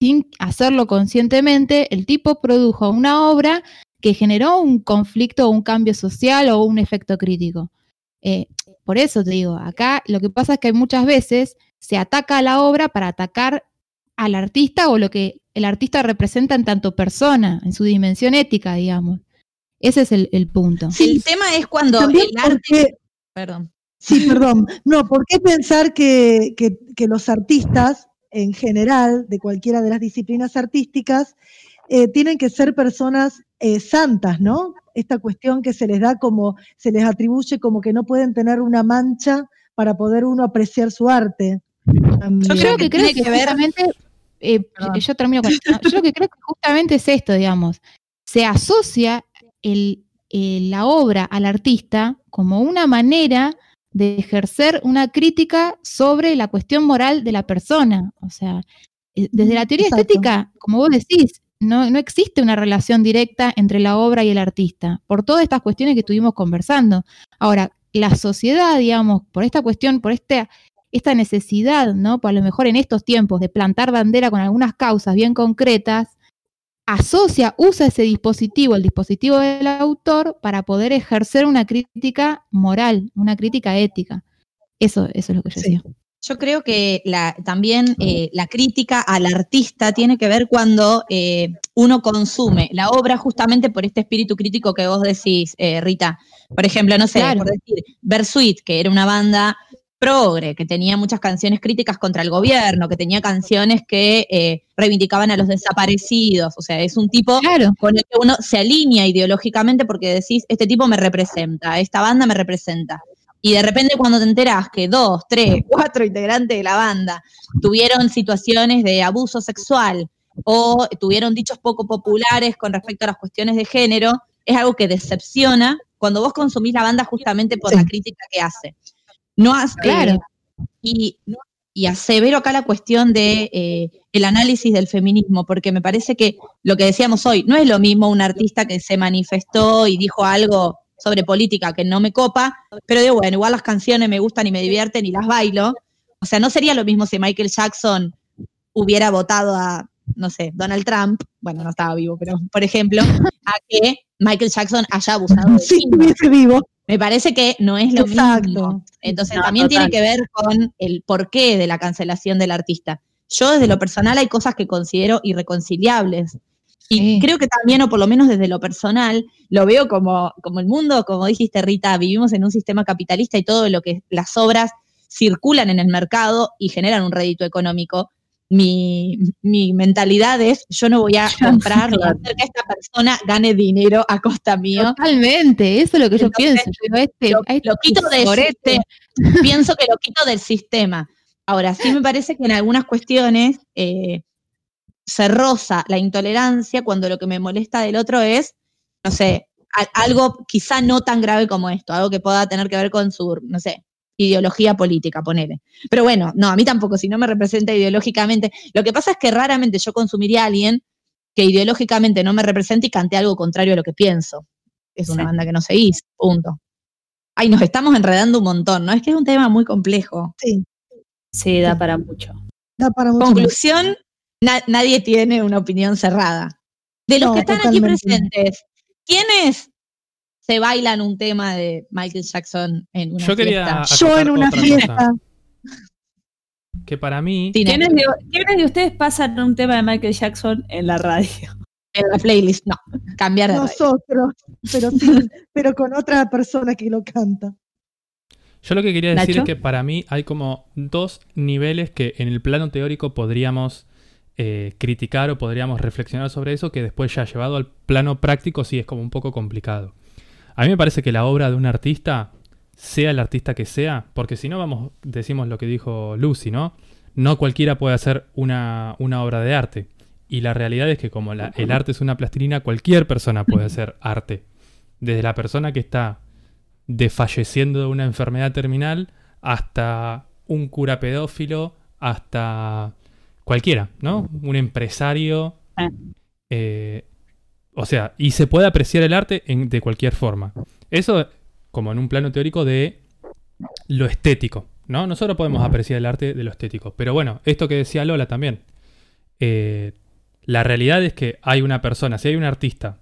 sin hacerlo conscientemente, el tipo produjo una obra que generó un conflicto o un cambio social o un efecto crítico. Eh, por eso te digo, acá lo que pasa es que muchas veces se ataca a la obra para atacar al artista o lo que el artista representa en tanto persona, en su dimensión ética, digamos. Ese es el, el punto. El tema es cuando También el arte... porque, Perdón. sí, perdón, no, ¿por qué pensar que, que- que los artistas, en general, de cualquiera de las disciplinas artísticas, eh, tienen que ser personas eh, santas, ¿no? Esta cuestión que se les da como, se les atribuye como que no pueden tener una mancha para poder uno apreciar su arte. Yo Yo lo que creo que que justamente, eh, yo termino con esto. Yo lo que creo que justamente es esto, digamos. Se asocia el, eh, la obra al artista como una manera de ejercer una crítica sobre la cuestión moral de la persona. O sea, eh, desde la teoría Exacto. estética, como vos decís, no, no existe una relación directa entre la obra y el artista, por todas estas cuestiones que estuvimos conversando. Ahora, la sociedad, digamos, por esta cuestión, por este esta necesidad, ¿no? Por a lo mejor en estos tiempos de plantar bandera con algunas causas bien concretas, asocia, usa ese dispositivo, el dispositivo del autor, para poder ejercer una crítica moral, una crítica ética. Eso, eso es lo que yo Sí. decía. Yo creo que la- también eh, la crítica al artista tiene que ver cuando eh, uno consume la obra justamente por este espíritu crítico que vos decís, eh, Rita. Por ejemplo, no sé, Claro. por decir, Bersuit, que era una banda progre, que tenía muchas canciones críticas contra el gobierno, que tenía canciones que eh, reivindicaban a los desaparecidos. O sea, es un tipo Claro, con el que uno se alinea ideológicamente porque decís, este tipo me representa, esta banda me representa. Y de repente cuando te enterás que dos, tres, [LAUGHS] cuatro integrantes de la banda tuvieron situaciones de abuso sexual o tuvieron dichos poco populares con respecto a las cuestiones de género, es algo que decepciona cuando vos consumís la banda justamente por Sí. la crítica que hace. No has, Claro. eh, y, y asevero acá la cuestión de eh, el análisis del feminismo, porque me parece que lo que decíamos hoy, no es lo mismo un artista que se manifestó y dijo algo sobre política que no me copa, pero digo, bueno, igual las canciones me gustan y me divierten y las bailo. O sea, no sería lo mismo si Michael Jackson hubiera votado a, no sé, Donald Trump, bueno, no estaba vivo, pero por ejemplo, a que Michael Jackson haya abusado de Si sí. estuviese vivo. Me parece que no es lo Exacto. mismo. Entonces No, también total. tiene que ver con el porqué de la cancelación del artista. Yo desde lo personal hay cosas que considero irreconciliables. Y Sí. creo que también, o por lo menos desde lo personal, lo veo como, como el mundo, como dijiste Rita, vivimos en un sistema capitalista y todo lo que las obras circulan en el mercado y generan un rédito económico. Mi, mi mentalidad es, yo no voy a [LAUGHS] comprar ni Claro. hacer que esta persona gane dinero a costa mío. totalmente, eso es lo que yo pienso. Yo este, lo, este lo quito del sorete, sistema. Pienso que lo quito del sistema. Ahora, sí me parece que en algunas cuestiones eh, se roza la intolerancia cuando lo que me molesta del otro es, no sé, a- algo quizá no tan grave como esto, algo que pueda tener que ver con su, no sé, ideología política, ponele. Pero bueno, no, a mí tampoco, si no me representa ideológicamente. Lo que pasa es que raramente yo consumiría a alguien que ideológicamente no me representa y cante algo contrario a lo que pienso. Es una Sí. banda que no seguís, punto. Ay, nos estamos enredando un montón, ¿no? Es que es un tema muy complejo. Sí, Sí, da para mucho. da para mucho. Conclusión, na- nadie tiene una opinión cerrada. De los No, que están aquí presentes, ¿quiénes se bailan un tema de Michael Jackson en una Yo quería fiesta? Yo en una fiesta. cosa, que para mí, ¿Quiénes de, quiénes de ustedes pasan un tema de Michael Jackson en la radio? en la playlist, no, cambiar de radio. Nosotros, pero sí, [LAUGHS] pero con otra persona que lo canta. yo lo que quería decir Nacho. es que para mí hay como dos niveles que en el plano teórico podríamos eh, criticar o podríamos reflexionar sobre eso, que después ya llevado al plano práctico sí es como un poco complicado. A mí me parece que la obra de un artista, sea el artista que sea, porque si no vamos, decimos lo que dijo Lucy, ¿no? No cualquiera puede hacer una, una obra de arte. Y la realidad es que como la- el arte es una plastilina, cualquier persona puede [LAUGHS] hacer arte. Desde la persona que está desfalleciendo de una enfermedad terminal hasta un cura pedófilo, hasta cualquiera, ¿no? Un empresario. Ah. eh, o sea, y se puede apreciar el arte en- de cualquier forma. Eso como en un plano teórico de lo estético, ¿no? Nosotros podemos apreciar el arte de lo estético. Pero bueno, esto que decía Lola también. eh, la realidad es que hay una persona, si hay un artista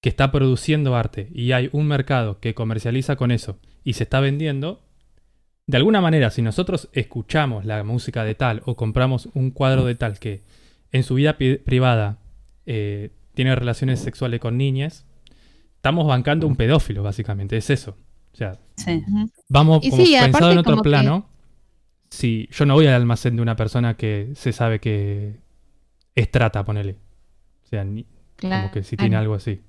que está produciendo arte y hay un mercado que comercializa con eso y se está vendiendo, de alguna manera, si nosotros escuchamos la música de tal o compramos un cuadro de tal que en su vida privada eh, tiene relaciones sexuales con niñas, estamos bancando un pedófilo, básicamente, es eso. O sea, Sí. vamos Y como sí, pensado en otro como que- plano. Si yo no voy al almacén de una persona que se sabe que es trata, ponele. O sea, ni- como que si tiene algo así.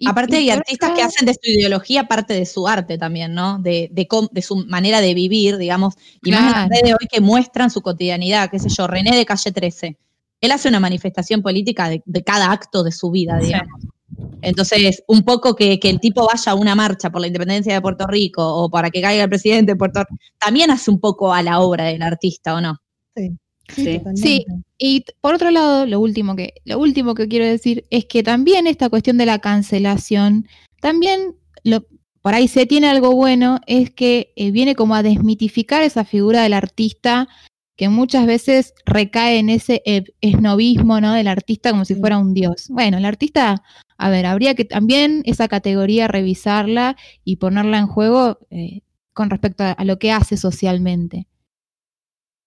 Y- Aparte y hay artistas que hacen de su ideología parte de su arte también, ¿no? De, de, cómo- de su manera de vivir, digamos, y más en las Claro. redes de hoy que muestran su cotidianidad, qué sé yo, René de Calle 13. Él hace una manifestación política de, de cada acto de su vida, Sí. digamos. Entonces, un poco que, que el tipo vaya a una marcha por la independencia de Puerto Rico o para que caiga el presidente de Puerto Rico, también hace un poco a la obra del artista, ¿o no? Sí, Sí. Sí. Y por otro lado, lo último que, lo último que quiero decir es que también esta cuestión de la cancelación, también lo, por ahí se tiene algo bueno, es que eh, viene como a desmitificar esa figura del artista que muchas veces recae en ese eh, esnovismo, ¿no? Del artista como si fuera un dios. Bueno, el artista, a ver, habría que también esa categoría revisarla y ponerla en juego eh, con respecto a, a lo que hace socialmente.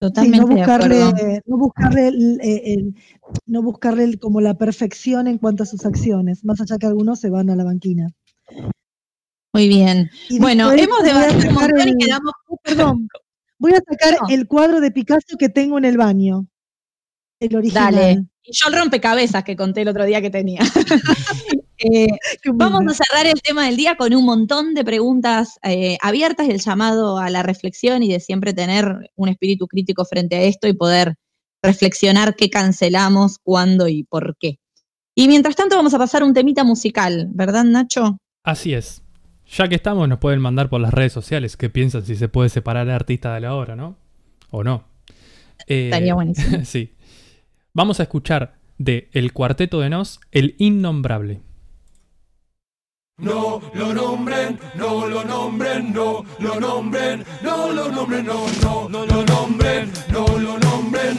Sí, no de buscarle, no buscarle, el- el- el- no buscarle como la perfección en cuanto a sus acciones, más allá que algunos se van a la banquina. Muy bien. Y Bueno, hemos debatido un y quedamos. [LAUGHS] Perdón, voy a sacar No. el cuadro de Picasso que tengo en el baño. El original. Dale. Y yo el rompecabezas que conté el otro día que tenía. [LAUGHS] Eh, Vamos a cerrar el tema del día con un montón de preguntas eh, abiertas y el llamado a la reflexión y de siempre tener un espíritu crítico frente a esto y poder reflexionar qué cancelamos, cuándo y por qué. Y mientras tanto vamos a pasar un temita musical, ¿verdad, Nacho? Así es. Ya que estamos, nos pueden mandar por las redes sociales qué piensan si se puede separar al artista de la obra, ¿no? O no. Eh, Estaría buenísimo. [LAUGHS] sí. Vamos a escuchar de El Cuarteto de Nos, El Innombrable. No lo nombren, no lo nombren, no lo nombren, no lo nombren, no, no, no lo nombren, no lo nombren,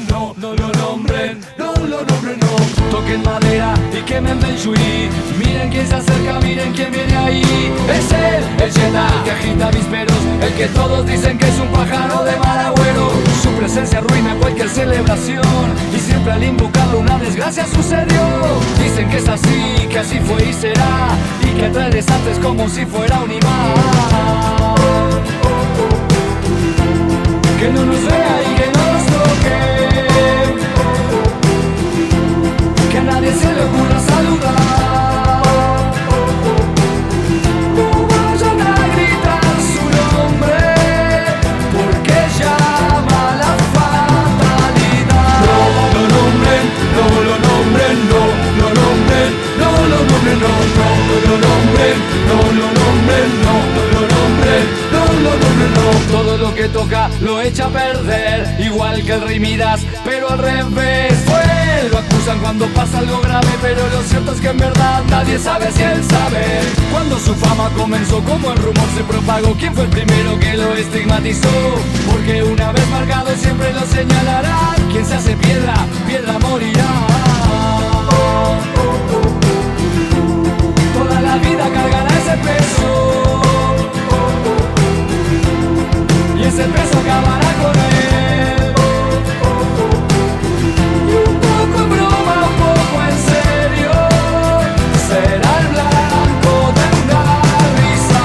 no, no lo nombren, no lo nombren, no. Toquen madera y quemen Benjuí. Miren quién se acerca, miren quién viene ahí. Es él, el Jedi que agita avisperos, el que todos dicen que es un pájaro de mal agüero. Su presencia arruina cualquier celebración y siempre al invocarlo una desgracia sucedió. Dicen que es así, que así fue y será y que atrae desastres como si fuera un imán. Que no nos vea y que no nos nadie se le ocurra saludar. Todo lo que toca lo echa a perder, igual que el rey pero al revés. Fue, lo acusan cuando pasa algo grave, pero lo cierto es que en verdad nadie sabe si él sabe. Cuando su fama comenzó, como el rumor se propagó, quién fue el primero que lo estigmatizó. Porque una vez marcado siempre lo señalarán. Quien se hace piedra, piedra morirá. Toda la vida cargará ese peso. Ese peso acabará con él. Un poco en broma, un poco en serio. Será el blanco de una risa.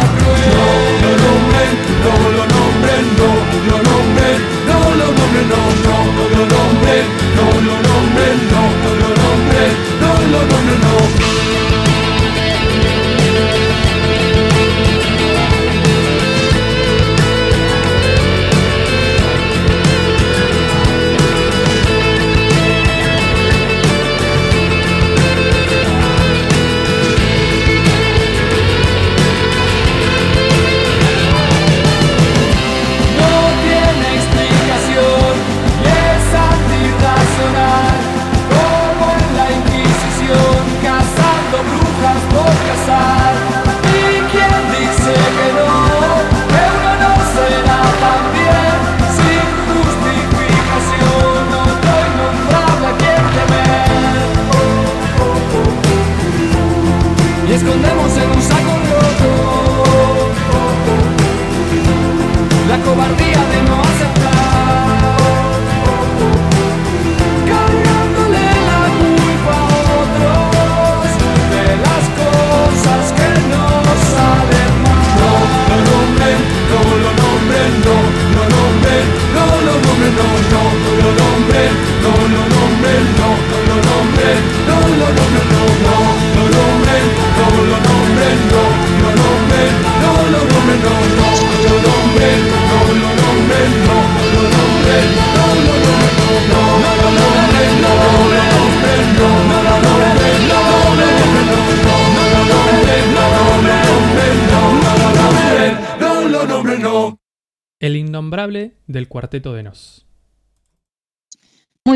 No lo nombren, no lo nombren, no lo nombren, no lo nombren, no, no, no lo nombren, no lo nombren, no, no lo nombren, no no.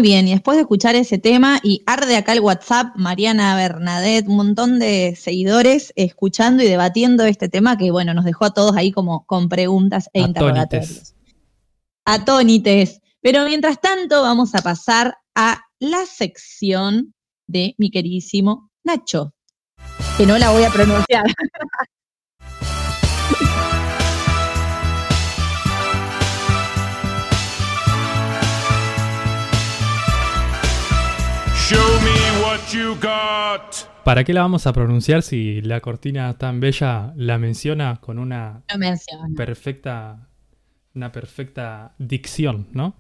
Muy bien, y después de escuchar ese tema, y arde acá el WhatsApp, Mariana Bernadette, un montón de seguidores escuchando y debatiendo este tema que, bueno, nos dejó a todos ahí como con preguntas e interrogatorios. Atónites. Pero mientras tanto, vamos a pasar a la sección de mi queridísimo Nacho, que no la voy a pronunciar. [LAUGHS] ¿Para qué la vamos a pronunciar si la cortina tan bella la menciona con una perfecta, una perfecta dicción, ¿no?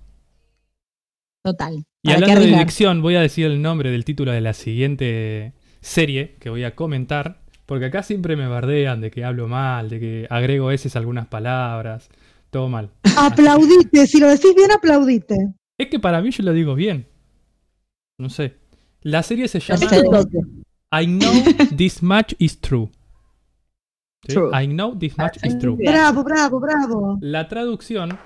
Total. Y ¿Para qué hablando de dicción, voy a decir el nombre del título de la siguiente serie que voy a comentar, porque acá siempre me bardean de que hablo mal, de que agrego S a algunas palabras, todo mal. [LAUGHS] Aplaudite, si lo decís bien, aplaudite. Es que para mí yo lo digo bien. No sé. La serie se llama. I Know This Much Is True. ¿Sí? True. I Know This Much Is True. Bravo, bravo, bravo. La traducción.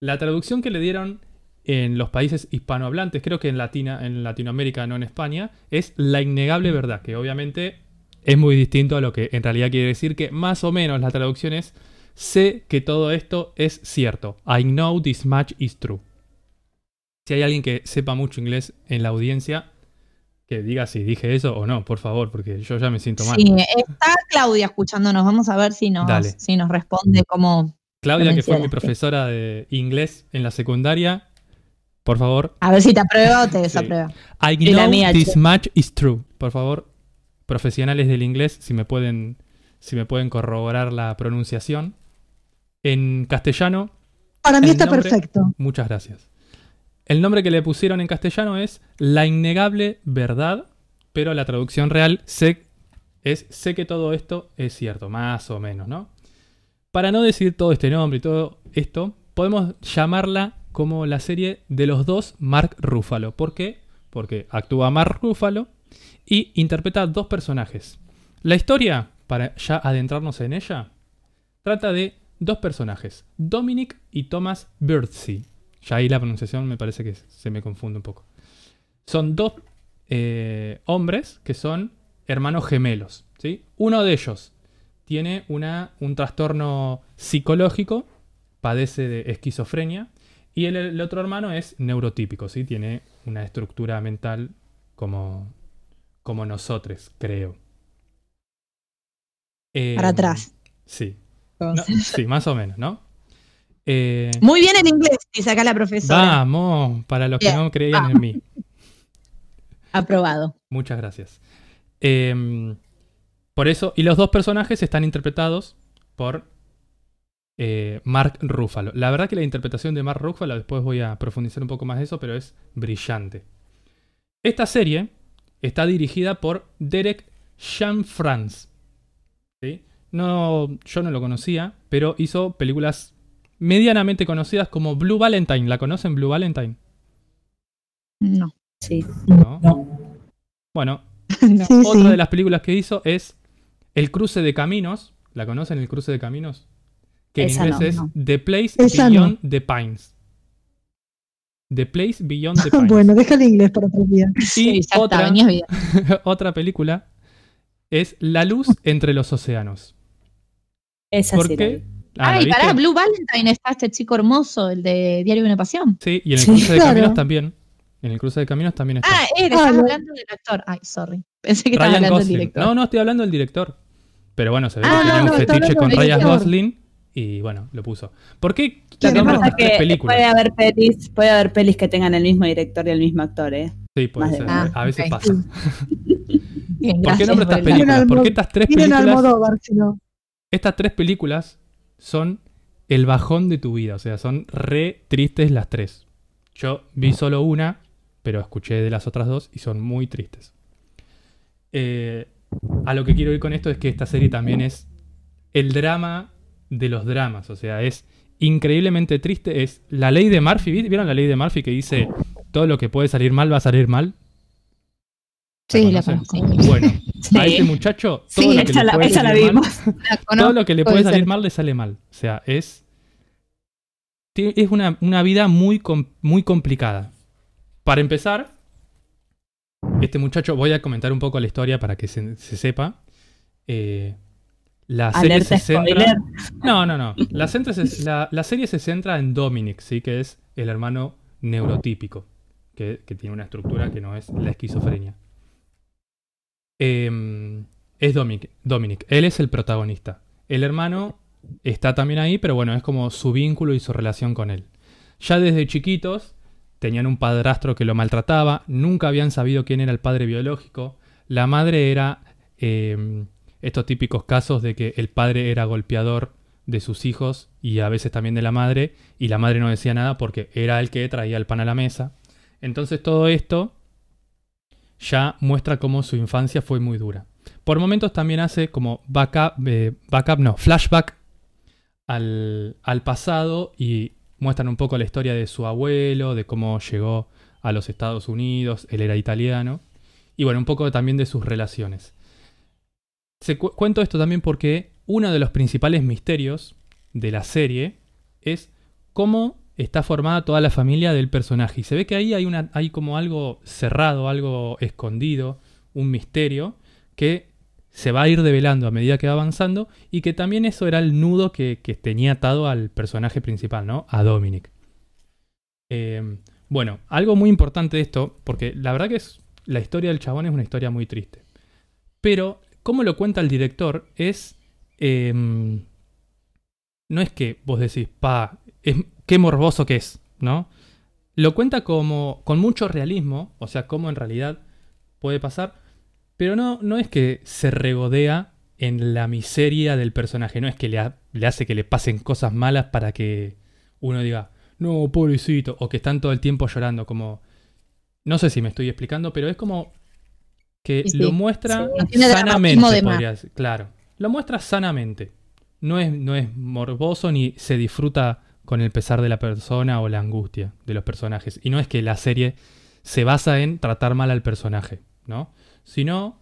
La traducción que le dieron en los países hispanohablantes, creo que en, Latina, en Latinoamérica, no en España, es la innegable verdad, que obviamente es muy distinto a lo que en realidad quiere decir que más o menos la traducción es sé que todo esto es cierto. I know this much is true. Si hay alguien que sepa mucho inglés en la audiencia, que diga si dije eso o no, por favor, porque yo ya me siento mal. Sí, está Claudia escuchándonos. Vamos a ver si nos, Dale. si nos responde como. Claudia, que fue mi profesora de inglés en la secundaria, por favor. A ver si te aprueba o te desaprueba. I Y la know mía, this che. much is true. Por favor, profesionales del inglés, si me pueden, si me pueden corroborar la pronunciación. En castellano, Para mí está nombre- perfecto. muchas gracias. El nombre que le pusieron en castellano es La innegable verdad, pero la traducción real sé, es sé que todo esto es cierto, más o menos, ¿no? Para no decir todo este nombre y todo esto, podemos llamarla como la serie de los dos Mark Ruffalo. ¿Por qué? Porque actúa Mark Ruffalo y interpreta dos personajes. La historia, para ya adentrarnos en ella, trata de dos personajes, Dominic y Thomas Birdsey. Ya ahí la pronunciación me parece que se me confunde un poco. Son dos eh, hombres que son hermanos gemelos. ¿sí? Uno de ellos tiene una, un trastorno psicológico, padece de esquizofrenia, y el, el otro hermano es neurotípico, ¿sí? tiene una estructura mental como, como nosotros, creo. Eh, Para atrás. Sí. No, sí, más o menos, ¿no? Eh, Muy bien en inglés, dice acá la profesora. vamos, para los que no creían Ah. en mí. [LAUGHS] Aprobado. Muchas gracias. Em, por eso, y los dos personajes están interpretados por eh, Mark Ruffalo. La verdad que la interpretación de Mark Ruffalo, después voy a profundizar un poco más de eso, pero es brillante. Esta serie está dirigida por Derek Jean-France. ¿sí? No, yo no lo conocía, pero hizo películas medianamente conocidas como Blue Valentine. ¿La conocen Blue Valentine? No. Sí. ¿No? No. Bueno, No. [LAUGHS] Sí, Otra sí. de las películas que hizo es El cruce de caminos. ¿La conocen, El cruce de caminos? Que en Esa inglés no, es no. The Place Esa Beyond the Pines. The Place Beyond the [LAUGHS] Pines. Bueno, deja el inglés para otro día. y Sí, ya otra, [LAUGHS] otra película es La luz entre los océanos. Esa ¿Por sí. la qué? Ah, ¿la Ay, viste? pará, Blue Valentine está este chico hermoso, el de Diario de una Pasión. Sí, y en el Sí, cruce de claro. caminos también. En el cruce de caminos también está. Ah, él, Ah, estás hablando del actor. Ay, sorry. Pensé que estabas hablando del director. No, no, estoy hablando del director. Pero bueno, se ve Ah, que tenía no, un no, está fetiche con Ryan. Gosling y bueno, lo puso. ¿Por qué. Pasa estas tres que películas? puede haber pelis, puede haber pelis que tengan el mismo director y el mismo actor, ¿eh? Sí, puede ser. a veces Ah, pasa. [LAUGHS] Bien, ¿Por qué nombro estas por películas? Almo- Porque estas tres películas, Almodóvar, si no. estas tres películas son el bajón de tu vida. O sea, son re tristes las tres. Yo vi solo una, pero escuché de las otras dos y son muy tristes. Eh, a lo que quiero ir con esto es que esta serie también es el drama de los dramas. O sea, es increíblemente triste. Es la ley de Murphy. ¿vi- ¿Vieron la ley de Murphy que dice todo lo que puede salir mal va a salir mal? Sí, la conozco. Bueno, [LAUGHS] Sí. a este muchacho todo Sí, lo que esa le la, puede esa la salir mal- vimos. La todo conozco, lo que le puede puede salir ser. mal le sale mal. O sea, es es una, una vida muy, muy complicada. Para empezar, este muchacho, voy a comentar un poco la historia para que se, se sepa. Eh, la serie se centra. No, no, no. La, se- la- la serie se centra en Dominic, ¿sí? que es el hermano neurotípico, que, que tiene una estructura que no es la esquizofrenia. Em, es Dominic, Dominic, él es el protagonista. El hermano está también ahí, pero bueno, es como su vínculo y su relación con él. Ya desde chiquitos tenían un padrastro que lo maltrataba, nunca habían sabido quién era el padre biológico. La madre era em, estos típicos casos de que el padre era golpeador de sus hijos y a veces también de la madre, y la madre no decía nada porque era el que traía el pan a la mesa. Entonces todo esto ya muestra cómo su infancia fue muy dura. Por momentos también hace como backup, eh, backup no, flashback al, al pasado y muestran un poco la historia de su abuelo, de cómo llegó a los Estados Unidos, él era italiano, y bueno, un poco también de sus relaciones. Se cu- cuento esto también porque uno de los principales misterios de la serie es cómo está formada toda la familia del personaje. Y se ve que ahí hay, una, hay como algo cerrado, algo escondido, un misterio que se va a ir develando a medida que va avanzando y que también eso era el nudo que, que tenía atado al personaje principal, ¿no? A Dominic. Eh, bueno, algo muy importante de esto, porque la verdad que es, la historia del chabón es una historia muy triste. Pero, como lo cuenta el director, es... eh, no es que vos decís, pa, es, qué morboso que es, ¿no? Lo cuenta como con mucho realismo, o sea, cómo en realidad puede pasar, pero no, no es que se regodea en la miseria del personaje, no es que le, ha- le hace que le pasen cosas malas para que uno diga, no, pobrecito, o que están todo el tiempo llorando, como... No sé si me estoy explicando, pero es como que Sí, lo muestra Sí, sanamente, podría decir. Claro, lo muestra sanamente. No es, no es morboso ni se disfruta con el pesar de la persona o la angustia de los personajes. Y no es que la serie se basa en tratar mal al personaje, ¿no? Sino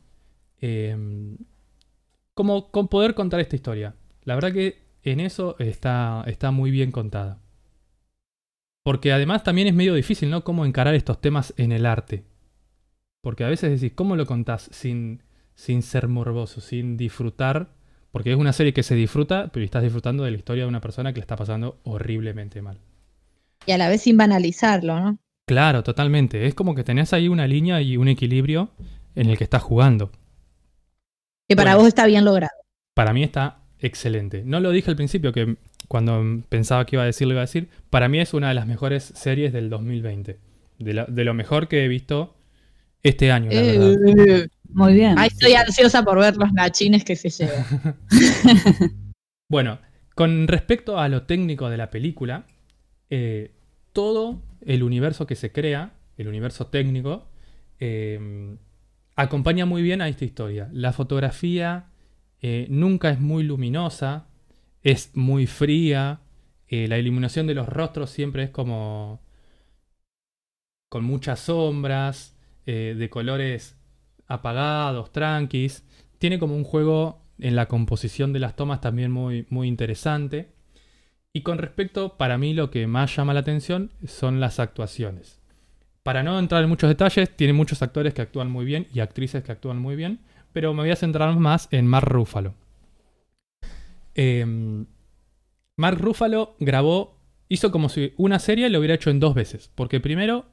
eh, como con poder contar esta historia. La verdad que en eso está, está muy bien contada. Porque además también es medio difícil, ¿no? Cómo encarar estos temas en el arte. Porque a veces decís, ¿cómo lo contás sin, sin ser morboso, sin disfrutar? Porque es una serie que se disfruta, pero estás disfrutando de la historia de una persona que le está pasando horriblemente mal. Y a la vez sin banalizarlo, ¿no? Claro, totalmente. Es como que tenés ahí una línea y un equilibrio en el que estás jugando. Que para Bueno. vos está bien logrado. Para mí está excelente. No lo dije al principio, que cuando pensaba que iba a decir, lo iba a decir. Para mí es una de las mejores series del 2020. De, la- de lo mejor que he visto este año, la verdad. Muy bien. Ay, estoy ansiosa por ver los nachines que se llevan. [LAUGHS] Bueno, con respecto a lo técnico de la película, eh, todo el universo que se crea, el universo técnico, eh, acompaña muy bien a esta historia. La fotografía eh, nunca es muy luminosa, es muy fría, eh, la iluminación de los rostros siempre es como con muchas sombras, eh, de colores apagados, tranquis. Tiene como un juego en la composición de las tomas también muy, muy interesante. Y con respecto, para mí lo que más llama la atención son las actuaciones. Para no entrar en muchos detalles, tiene muchos actores que actúan muy bien y actrices que actúan muy bien, pero me voy a centrar más en Mark Ruffalo. Em, Mark Ruffalo grabó, hizo como si una serie lo hubiera hecho en dos veces, porque primero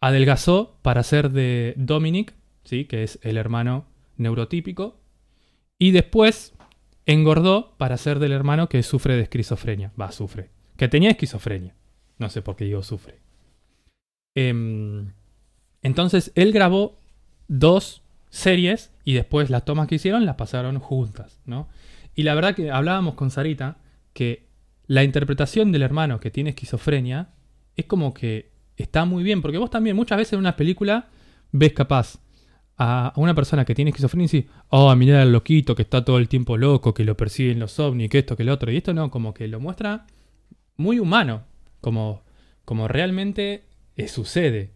adelgazó para ser de Dominic, ¿sí? que es el hermano neurotípico, y después engordó para ser del hermano que sufre de esquizofrenia. Va, sufre. Que tenía esquizofrenia. No sé por qué digo sufre. Em, entonces él grabó dos series y después las tomas que hicieron las pasaron juntas, ¿no? Y la verdad que hablábamos con Sarita que la interpretación del hermano que tiene esquizofrenia es como que está muy bien, porque vos también muchas veces en una película ves capaz a una persona que tiene esquizofrenia y dices, oh, mirá al loquito que está todo el tiempo loco, que lo persiguen los ovnis, que esto, que lo otro, y esto no, como que lo muestra muy humano, como, como realmente eh, sucede.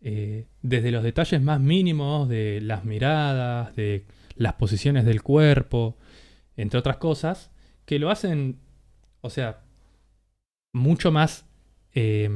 Eh, desde los detalles más mínimos de las miradas, de las posiciones del cuerpo, entre otras cosas, que lo hacen, o sea, mucho más eh,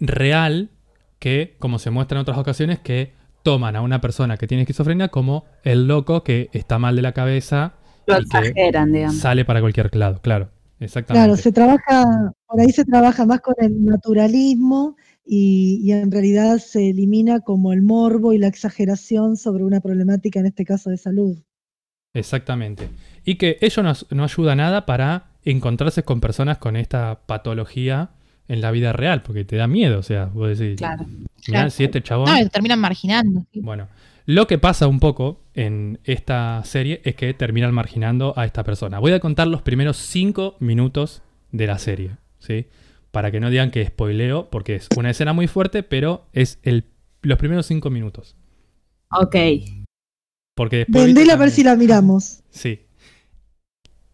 real que, como se muestra en otras ocasiones, que toman a una persona que tiene esquizofrenia como el loco que está mal de la cabeza Lo y que exageran, digamos. sale para cualquier lado. Claro, exactamente. Claro, se trabaja, por ahí se trabaja más con el naturalismo y, y en realidad se elimina como el morbo y la exageración sobre una problemática, en este caso de salud. Exactamente. Y que ello no, no ayuda nada para encontrarse con personas con esta patología en la vida real, porque te da miedo, o sea, vos decís, Claro. mirá, Claro. si este chabón... No, te terminan marginando. sí. Bueno, lo que pasa un poco en esta serie es que terminan marginando a esta persona. Voy a contar los primeros cinco minutos de la serie, ¿sí? Para que no digan que spoileo, porque es una escena muy fuerte, pero es el, los primeros cinco minutos. Ok. Porque después... Vendela a ver si la miramos. Sí.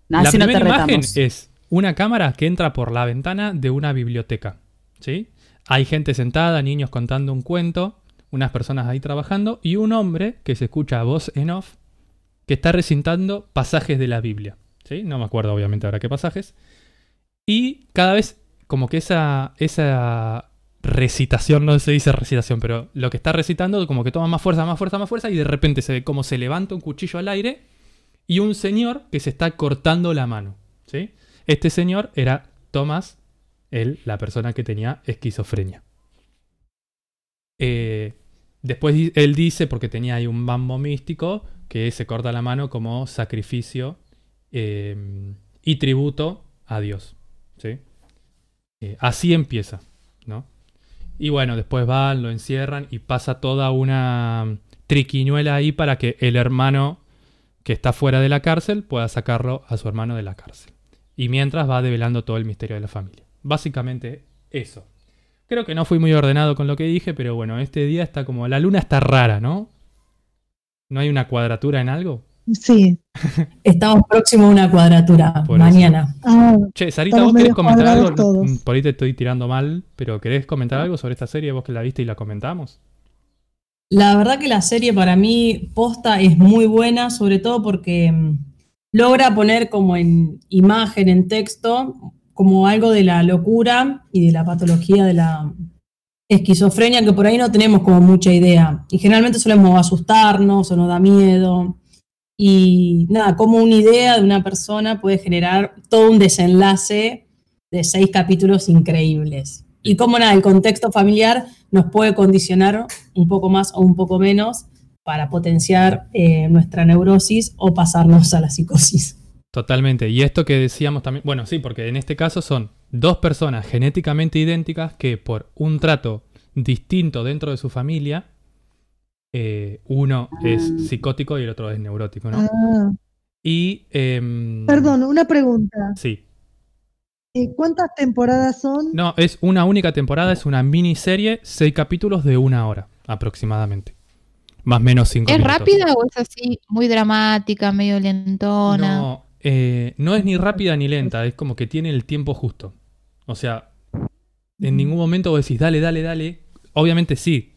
No, la así no te primera imagen retamos. es una cámara que entra por la ventana de una biblioteca. ¿sí? Hay gente sentada, niños contando un cuento, unas personas ahí trabajando y un hombre que se escucha a voz en off que está recitando pasajes de la Biblia. ¿sí? No me acuerdo obviamente ahora qué pasajes. Y cada vez como que esa, esa recitación, no se dice recitación, pero lo que está recitando como que toma más fuerza, más fuerza, más fuerza y de repente se ve como se levanta un cuchillo al aire y un señor que se está cortando la mano. ¿sí? Este señor era Thomas, él, la persona que tenía esquizofrenia. Eh, después él dice, porque tenía ahí un bambo místico, que se corta la mano como sacrificio eh, y tributo a Dios. ¿sí? Eh, así empieza, ¿no? Y bueno, después van, lo encierran y pasa toda una triquiñuela ahí para que el hermano que está fuera de la cárcel pueda sacarlo a su hermano de la cárcel. Y mientras va develando todo el misterio de la familia. Básicamente eso. Creo que no fui muy ordenado con lo que dije, pero bueno, este día está como... La luna está rara, ¿no? ¿No hay una cuadratura en algo? Sí. [LAUGHS] Estamos próximos a una cuadratura Por mañana. Ah, Che, Sarita, ¿vos querés comentar algo? todos. Mm, Por ahí te estoy tirando mal, pero ¿querés comentar algo sobre esta serie? Vos que la viste y la comentamos. La verdad que la serie para mí posta es muy buena, sobre todo porque mm, logra poner como en imagen, en texto, como algo de la locura y de la patología de la esquizofrenia que por ahí no tenemos como mucha idea. Y generalmente solemos asustarnos o nos da miedo. Y nada, como una idea de una persona puede generar todo un desenlace de seis capítulos increíbles. Y como nada, el contexto familiar nos puede condicionar un poco más o un poco menos para potenciar eh, nuestra neurosis o pasarnos a la psicosis. Totalmente. Y esto que decíamos también, bueno, sí, porque en este caso son dos personas genéticamente idénticas que por un trato distinto dentro de su familia, eh, uno es Ah. psicótico y el otro es neurótico, ¿no? ah. Y... em, Perdón, una pregunta. Sí. ¿Cuántas temporadas son? No, es una única temporada, es una miniserie, seis capítulos de una hora aproximadamente. Más o menos cinco ¿Es minutos. rápida o es así muy dramática, medio lentona? No, eh, no es ni rápida ni lenta, es como que tiene el tiempo justo. O sea, en ningún momento vos decís, dale, dale, dale. Obviamente sí,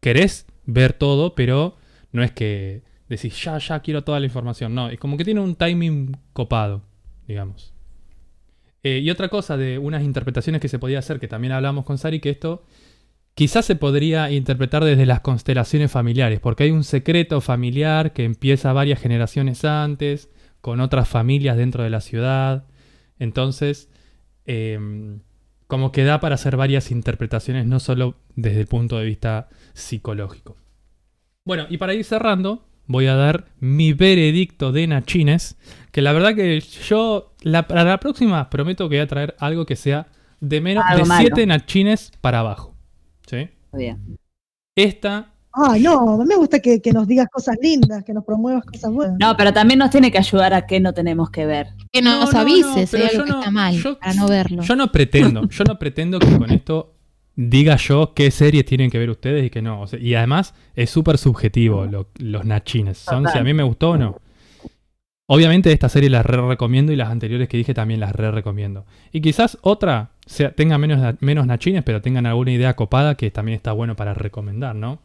querés ver todo, pero no es que decís, ya, ya quiero toda la información. No, es como que tiene un timing copado, digamos. Eh, y otra cosa de unas interpretaciones que se podía hacer, que también hablamos con Sari, que esto quizás se podría interpretar desde las constelaciones familiares, porque hay un secreto familiar que empieza varias generaciones antes, con otras familias dentro de la ciudad. Entonces, em, como que da para hacer varias interpretaciones, no solo desde el punto de vista psicológico. Bueno, y para ir cerrando, voy a dar mi veredicto de Nachines, que la verdad que yo, la, para la próxima, prometo que voy a traer algo que sea de menos Algo de malo. 7 Nachines para abajo. Esta Ah, no, a mí me gusta que, que nos digas cosas lindas, que nos promuevas cosas buenas. No, pero también nos tiene que ayudar a que no tenemos que ver. Que nos No, no, no, avises si pero hay algo yo que no- está mal, yo- para no verlo. Yo no pretendo, yo no pretendo que con esto diga yo qué series tienen que ver ustedes y qué no. O sea, y además es súper subjetivo lo- los nachines. Son si a mí me gustó o no. Obviamente esta serie las re recomiendo y las anteriores que dije también las re recomiendo. Y quizás otra sea, tenga menos, menos nachines, pero tengan alguna idea copada que también está bueno para recomendar, ¿no?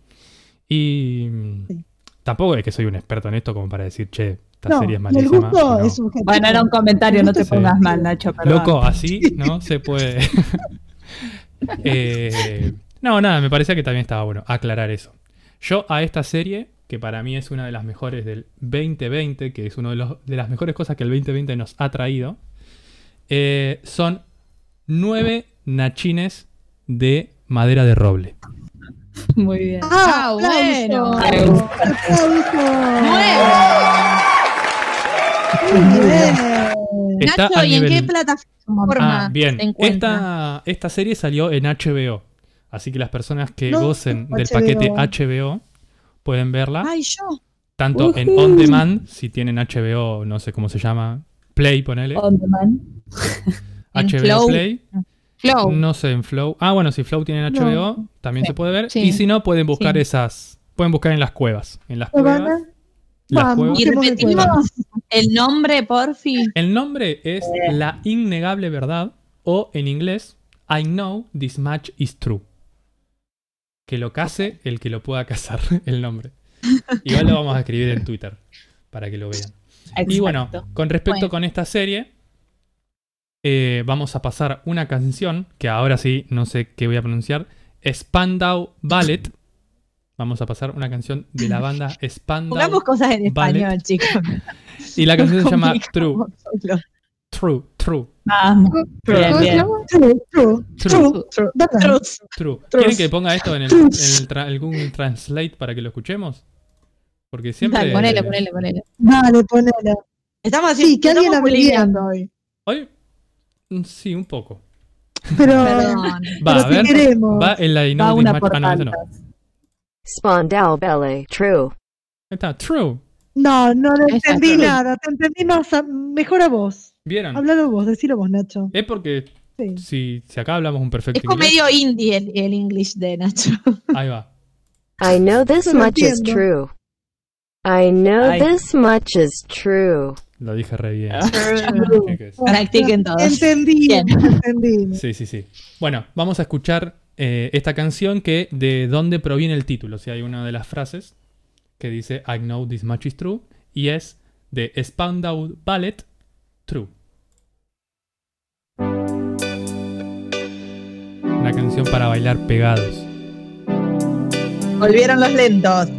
Y Sí. tampoco es que soy un experto en esto como para decir, che, esta No, serie es malísima. gusto no. es. Bueno, era un comentario, no te pongas mal, Nacho, perdón. Loco, así no se puede. [LAUGHS] Eh, no, nada, me parecía que también estaba bueno aclarar eso. Yo a esta serie, que para mí es una de las mejores del 2020, que es una de, los- de las mejores cosas que el 2020 nos ha traído, eh, son nueve nachines de madera de roble. Muy bien. Ah, Ah, bueno. Muy bien. Está Nacho, a ¿y en nivel- qué plataforma Ah, bien. Esta, esta serie salió en HBO. Así que las personas que No, gocen del HBO. paquete HBO pueden verla. Ay, yo. Tanto en On Demand, si tienen HBO, no sé cómo se llama, Play, ponele. On demand. En HBO Flow. Play. Flow. No sé, en Flow. Ah, bueno, si Flow tienen HBO, también Sí. se puede ver. Sí. Y si no, pueden buscar Sí. esas. Pueden buscar en las cuevas. En las ¿Lo van cuevas. a- Las Vamos. cuevas. Y repetimos cuevas. el nombre, porfi. El nombre es La Innegable Verdad. O en inglés, I know this much is true. Que lo case el que lo pueda casar, [LAUGHS] el nombre. Igual lo vamos a escribir en Twitter para que lo vean. Y bueno, con respecto Bueno. con esta serie, eh, vamos a pasar una canción que ahora sí, no sé qué voy a pronunciar, Spandau Ballet. Vamos a pasar una canción de la banda [LAUGHS] Spandau. Pongamos cosas en Ballet. español, chicos. [LAUGHS] Y la canción se llama True, solo. True, True. True, true, True, true. True. True. ¿Quieren que ponga esto en, el, en el tra- algún translate para que lo escuchemos? Porque siempre... Dale, Ponele, ponele, ponele. Dale, ponela. Estamos Sí, haciendo que alguien hoy. Hoy... mm, Sí, un poco. Pero. Va, pero a si ver. queremos. Va en la Va una por Ah, no, no. Ballet, true. Ahí está, True. No, no, Exacto. entendí nada. Te entendí más. a- mejor a vos. ¿Vieron? Háblalo vos, decilo vos, Nacho. Es porque Sí. si, si acá hablamos un perfecto Es como inglés, medio indie el, el English de Nacho. [LAUGHS] ahí va. I know this lo much is true. I know this much is true. Lo dije re bien. Ah. [LAUGHS] Practiquen todos. Entendí, Bien. entendí. Sí, sí, sí. Bueno, vamos a escuchar eh, esta canción que de dónde proviene el título. Si hay una de las frases que dice I know this much is true y es de Spandau Ballet True. Una canción para bailar pegados. Volvieron los lentos.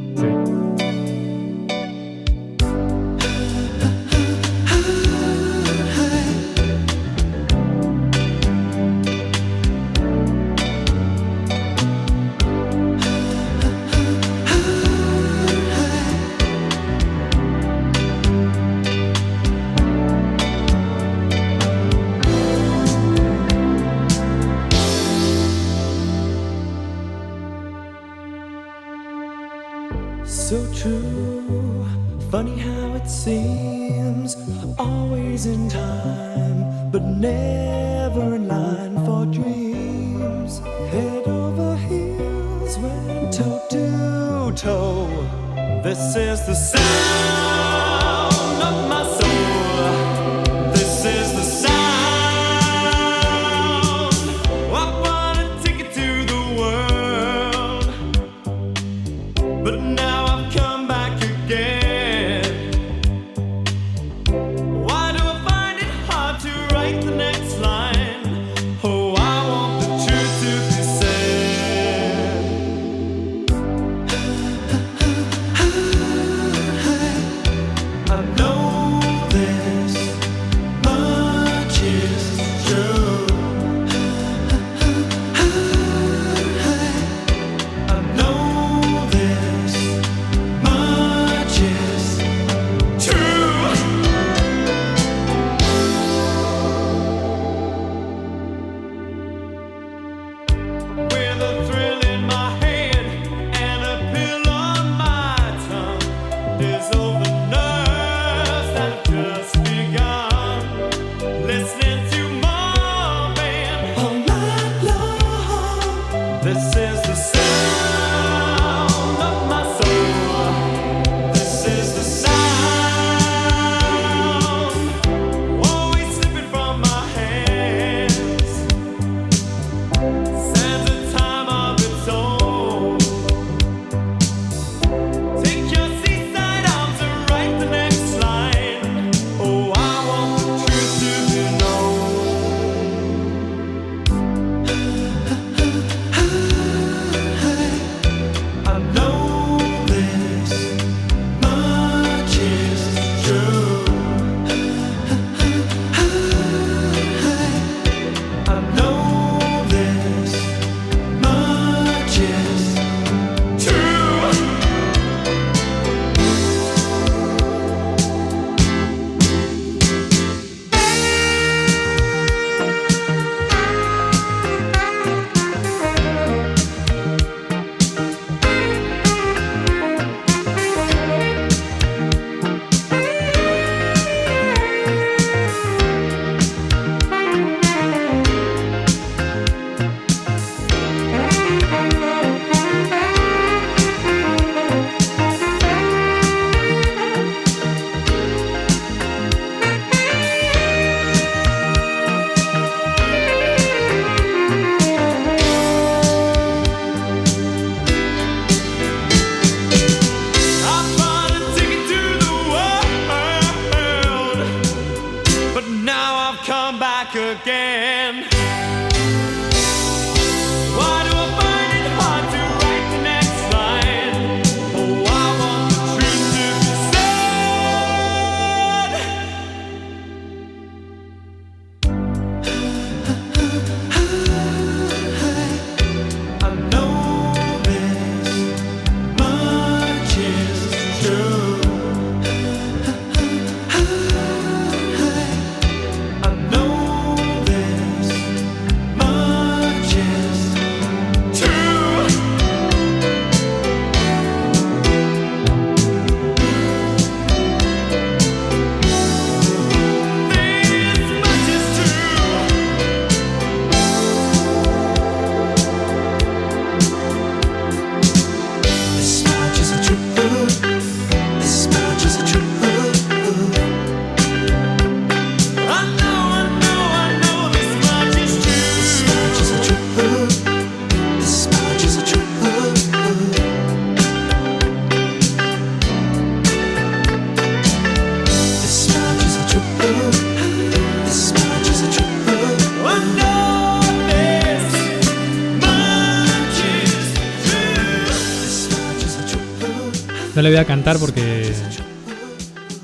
Le voy a cantar porque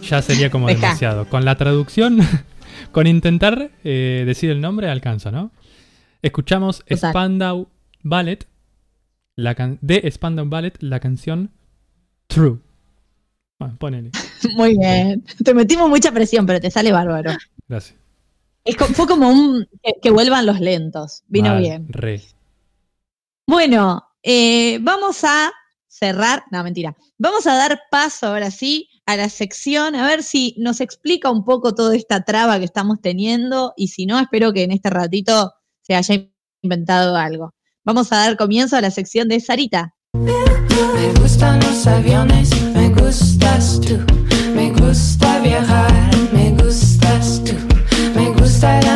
ya sería como Deja. demasiado. Con la traducción, [LAUGHS] con intentar eh, decir el nombre, alcanza, ¿no? Escuchamos Total. Spandau Ballet, la can- de Spandau Ballet, la canción True. Bueno, ponele. [LAUGHS] Muy bien. Te metimos mucha presión, pero te sale bárbaro. Gracias. Es fue como un que, que vuelvan los lentos. Vino Mal, bien. Re. Bueno, eh, vamos a cerrar. No, mentira. Vamos a dar paso ahora sí a la sección, a ver si nos explica un poco toda esta traba que estamos teniendo. Y si no, espero que en este ratito se haya inventado algo. Vamos a dar comienzo a la sección de Sarita. Me gustan los aviones, me gustas tú. Me gusta viajar, me gustas tú. Me gusta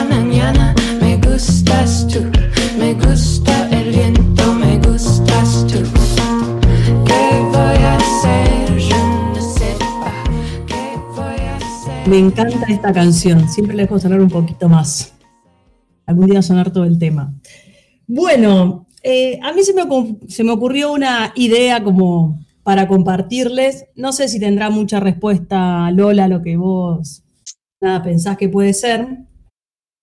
Me encanta esta canción, siempre la dejo sonar un poquito más. Algún día sonar todo el tema. Bueno, eh, a mí se me, ocurrió una idea como para compartirles. No sé si tendrá mucha respuesta, Lola, lo que vos pensás que puede ser.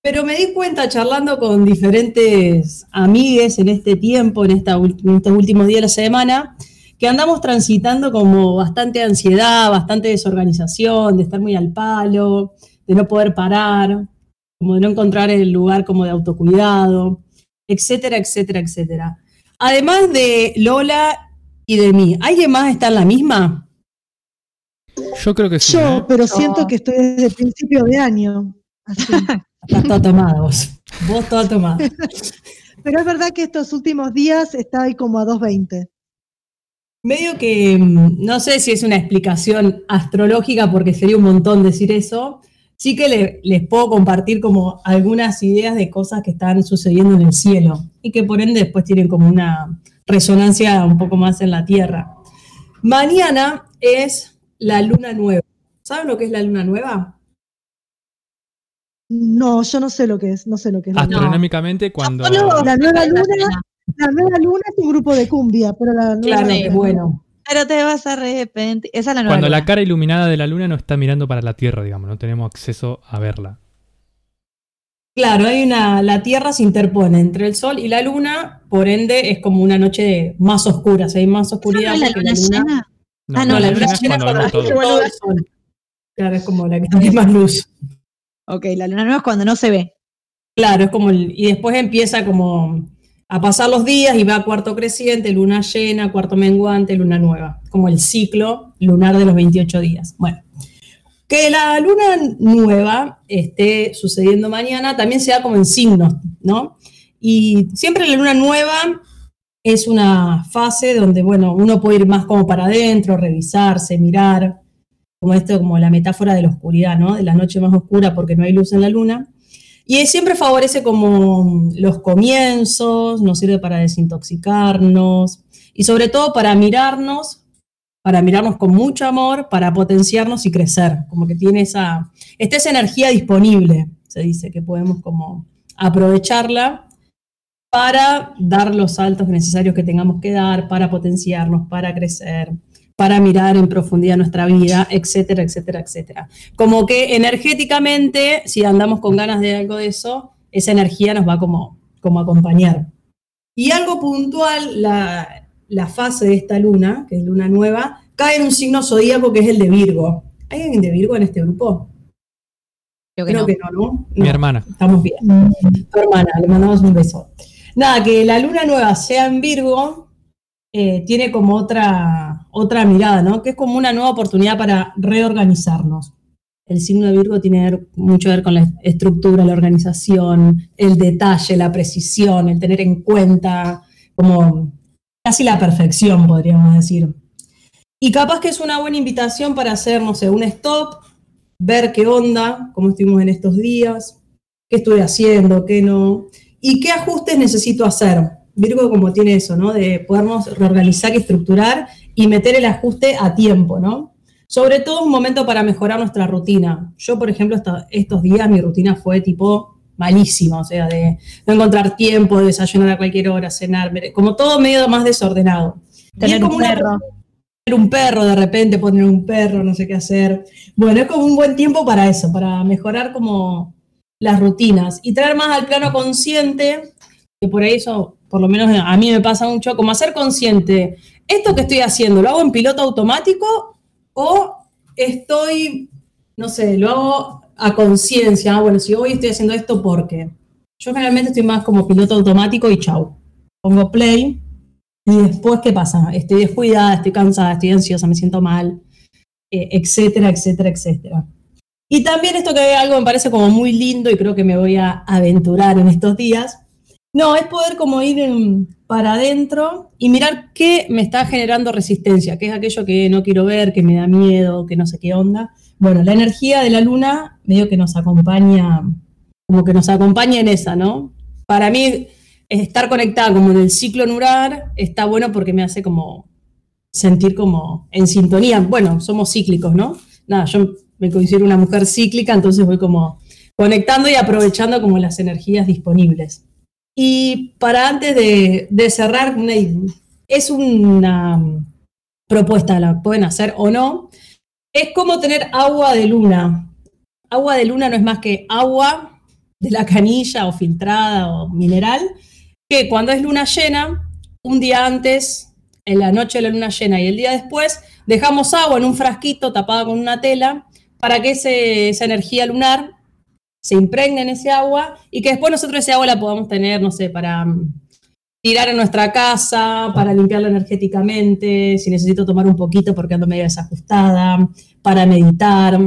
Pero me di cuenta charlando con diferentes amigues en este tiempo, en, en estos últimos días de la semana, que andamos transitando como bastante ansiedad, bastante desorganización, de estar muy al palo, de no poder parar, como de no encontrar el lugar como de autocuidado, etcétera, etcétera, etcétera. Además de Lola y de mí, ¿alguien más está en la misma? Yo creo que sí. Yo, ¿eh? pero siento que estoy desde el principio de año. así. [LAUGHS] Estás toda tomada vos. Vos toda tomada. [LAUGHS] Pero es verdad que estos últimos días está ahí como a 2.20. Medio que mm, no sé si es una explicación astrológica, porque sería un montón decir eso. Sí que le- les puedo compartir como algunas ideas de cosas que están sucediendo en el cielo y que por ende después tienen como una resonancia un poco más en la Tierra. Mañana es la luna nueva. ¿Saben lo que es la luna nueva? No, yo no sé lo que es, no sé lo que es. la luna. Astronómicamente, cuando. Solo- La nueva luna, la nueva luna es un grupo de cumbia, pero la nueva Claro, que bueno. Pero te vas a arrepentir. Esa es la nueva. Cuando la luna. cara iluminada de la luna no está mirando para la Tierra, digamos, no tenemos acceso a verla. Claro, hay una, la Tierra se interpone entre el Sol y la Luna, por ende es como una noche más oscura, si hay más oscuridad. ¿No es la luna llena? No, Ah, no, la, la luna luna es llena cuando cuando todo. todo el sol. Claro, es como la que tiene más luz. Ok, la luna nueva es cuando no se ve. Claro, es como el- y después empieza como a pasar los días y va a cuarto creciente, luna llena, cuarto menguante, luna nueva, como el ciclo lunar de los 28 días. Bueno, que la luna nueva esté sucediendo mañana también se da como en signos, ¿no? Y siempre la luna nueva es una fase donde, bueno, uno puede ir más como para adentro, revisarse, mirar, como esto, como la metáfora de la oscuridad, ¿no? De la noche más oscura porque no hay luz en la luna. Y siempre favorece como los comienzos, nos sirve para desintoxicarnos y sobre todo para mirarnos, para mirarnos con mucho amor, para potenciarnos y crecer, como que tiene esa, esta esa energía disponible, se dice, que podemos como aprovecharla para dar los saltos necesarios que tengamos que dar, para potenciarnos, para crecer, para mirar en profundidad nuestra vida, etcétera, etcétera, etcétera. Como que energéticamente, si andamos con ganas de algo de eso, esa energía nos va como, como a acompañar. Y algo puntual, la, la fase de esta luna, que es luna nueva, cae en un signo zodíaco que es el de Virgo. ¿Hay alguien de Virgo en este grupo? Creo que Creo no. que no, ¿no? Mi No, hermana. Estamos bien. Tu hermana, le mandamos un beso. Nada, que la luna nueva sea en Virgo, eh, tiene como otra, otra mirada, ¿no? Que es como una nueva oportunidad para reorganizarnos. El signo de Virgo tiene mucho que ver con la estructura, la organización, el detalle, la precisión, el tener en cuenta como casi la perfección, podríamos decir. Y capaz que es una buena invitación para hacer, no sé, un stop, ver qué onda, cómo estuvimos en estos días, qué estoy haciendo, qué no, y qué ajustes necesito hacer. Virgo como tiene eso, ¿no? De podernos reorganizar y estructurar y meter el ajuste a tiempo, ¿no? Sobre todo un momento para mejorar nuestra rutina. Yo, por ejemplo, estos días mi rutina fue tipo malísima, o sea, de no encontrar tiempo, de desayunar a cualquier hora, cenar, como todo medio más desordenado. Y es Tener un como una- perro. Tener un perro de repente, poner un perro, no sé qué hacer. Bueno, es como un buen tiempo para eso, para mejorar como las rutinas y traer más al plano consciente, que por ahí eso, por lo menos a mí me pasa mucho, como hacer consciente, esto que estoy haciendo, ¿lo hago en piloto automático o estoy, no sé, lo hago a conciencia? Ah, bueno, si hoy estoy haciendo esto, ¿por qué? Yo generalmente estoy más como piloto automático y chau. Pongo play y después, ¿qué pasa? Estoy descuidada, estoy cansada, estoy ansiosa, me siento mal, eh, etcétera, etcétera, etcétera. Y también esto que algo me parece como muy lindo y creo que me voy a aventurar en estos días. No, es poder como ir en- para adentro y mirar qué me está generando resistencia, qué es aquello que no quiero ver, que me da miedo, que no sé qué onda. Bueno, la energía de la luna medio que nos acompaña, como que nos acompaña en esa, ¿no? Para mí, estar conectada como en el ciclo lunar está bueno porque me hace como sentir como en sintonía. Bueno, somos cíclicos, ¿no? Nada, yo me considero una mujer cíclica, entonces voy como conectando y aprovechando como las energías disponibles. Y para antes de, cerrar, es una propuesta, la pueden hacer o no, es como tener agua de luna. Agua de luna no es más que agua de la canilla o filtrada o mineral, que cuando es luna llena, un día antes, en la noche de la luna llena y el día después, dejamos agua en un frasquito tapada con una tela para que esa energía lunar se impregne en ese agua y que después nosotros ese agua la podamos tener, no sé, para mm, tirar en nuestra casa, para limpiarla energéticamente, si necesito tomar un poquito porque ando medio desajustada, para meditar,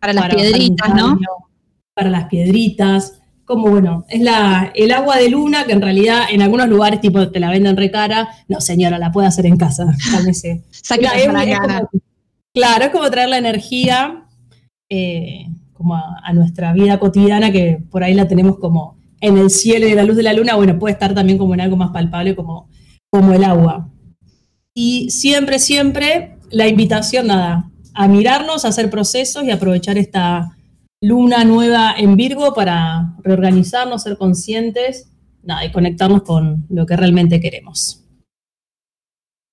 Para las piedritas, ¿no? Para las piedritas. Como bueno, es la, el agua de luna que en realidad en algunos lugares tipo te la venden re cara. No, señora, la puede hacer en casa. [LAUGHS] cálmese. Es- es como- claro, es como traer la energía eh, como a, a nuestra vida cotidiana que por ahí la tenemos como en el cielo y en la luz de la luna. Bueno, puede estar también como en algo más palpable como, como el agua. Y siempre, siempre la invitación, nada, a mirarnos, a hacer procesos y aprovechar esta luna nueva en Virgo para reorganizarnos, ser conscientes, nada, y conectarnos con lo que realmente queremos.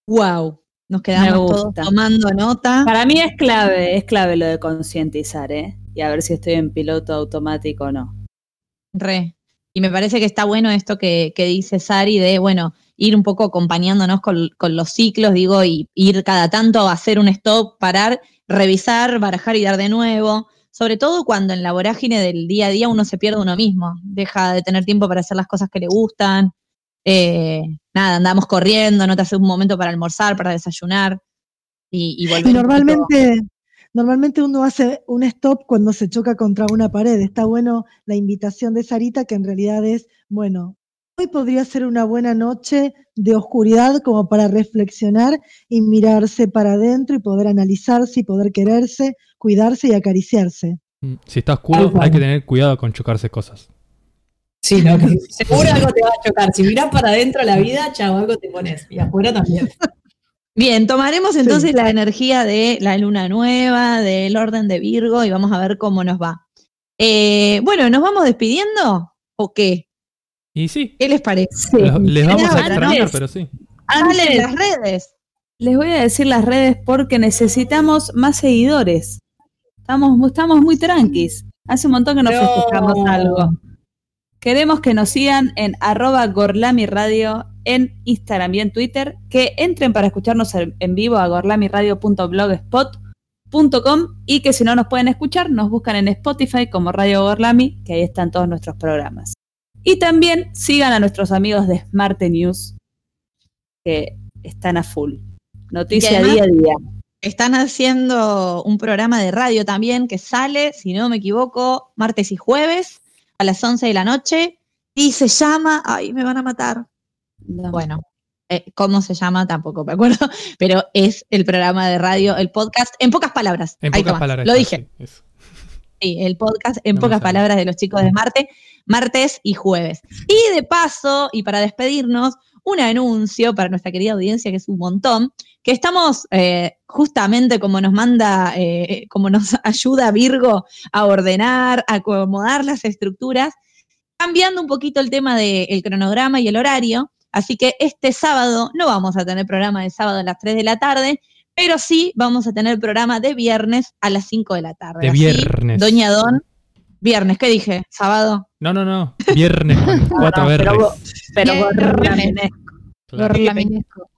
Wow. Nos quedamos todos tomando nota. Para mí es clave, es clave lo de concientizar, ¿eh? Y a ver si estoy en piloto automático o no. Re. Y me parece que está bueno esto que, que dice Sari de, bueno, ir un poco acompañándonos con, con los ciclos, digo, y ir cada tanto a hacer un stop, parar, revisar, barajar y dar de nuevo. Sobre todo cuando en la vorágine del día a día uno se pierde uno mismo, deja de tener tiempo para hacer las cosas que le gustan. Eh, nada, andamos corriendo, no te haces un momento para almorzar, para desayunar y, y volver. Y normalmente, normalmente uno hace un stop cuando se choca contra una pared. Está bueno la invitación de Sarita, que en realidad es, bueno, hoy podría ser una buena noche de oscuridad como para reflexionar y mirarse para adentro y poder analizarse y poder quererse, cuidarse y acariciarse. Mm, Si está oscuro, hay que tener cuidado con chocarse cosas. Sí, no, [LAUGHS] que seguro algo te va a chocar. Si mirás para adentro de la vida, chao, algo te pones. Y afuera también. [LAUGHS] Bien, tomaremos entonces Sí. la energía de la luna nueva, del orden de Virgo y vamos a ver cómo nos va. Eh, bueno, ¿nos vamos despidiendo o qué? Y sí, ¿Qué les parece? les vamos a extrañar, pero sí. Antes, las redes. les voy a decir las redes porque necesitamos más seguidores. Estamos, estamos muy tranquis. Hace un montón que no, No. festejamos algo. Queremos que nos sigan en arroba Gorlami Radio en Instagram y en Twitter. Que entren para escucharnos en vivo a gorlamiradio.blogspot.com y que si no nos pueden escuchar, nos buscan en Spotify como Radio Gorlami, que ahí están todos nuestros programas. Y también sigan a nuestros amigos de Smart News, que están a full. Noticia día a día. Están haciendo un programa de radio también que sale, si no me equivoco, martes y jueves a las 11 de la noche y se llama, ay, me van a matar. No. Bueno, eh, ¿cómo se llama? Tampoco me acuerdo, [LAUGHS] pero es el programa de radio, el podcast, en pocas palabras. En pocas palabras. Lo está, dije. [LAUGHS] sí, el podcast en No pocas palabras de los chicos de Marte, martes y jueves. Y de paso, y para despedirnos, un anuncio para nuestra querida audiencia, que es un montón, que estamos eh, justamente como nos manda, eh, como nos [LAUGHS] ayuda Virgo a ordenar, a acomodar las estructuras, cambiando un poquito el tema del cronograma y el horario. Así que este sábado no vamos a tener programa de sábado a las 3 de la tarde, Pero sí vamos a tener programa de viernes a las 5 de la tarde. De Así, viernes. Doña Don, viernes, ¿qué dije? ¿Sábado? No, no, no. Viernes [LAUGHS] cuatro no, R's. pero- Pero. Claro. Gorlaminesco.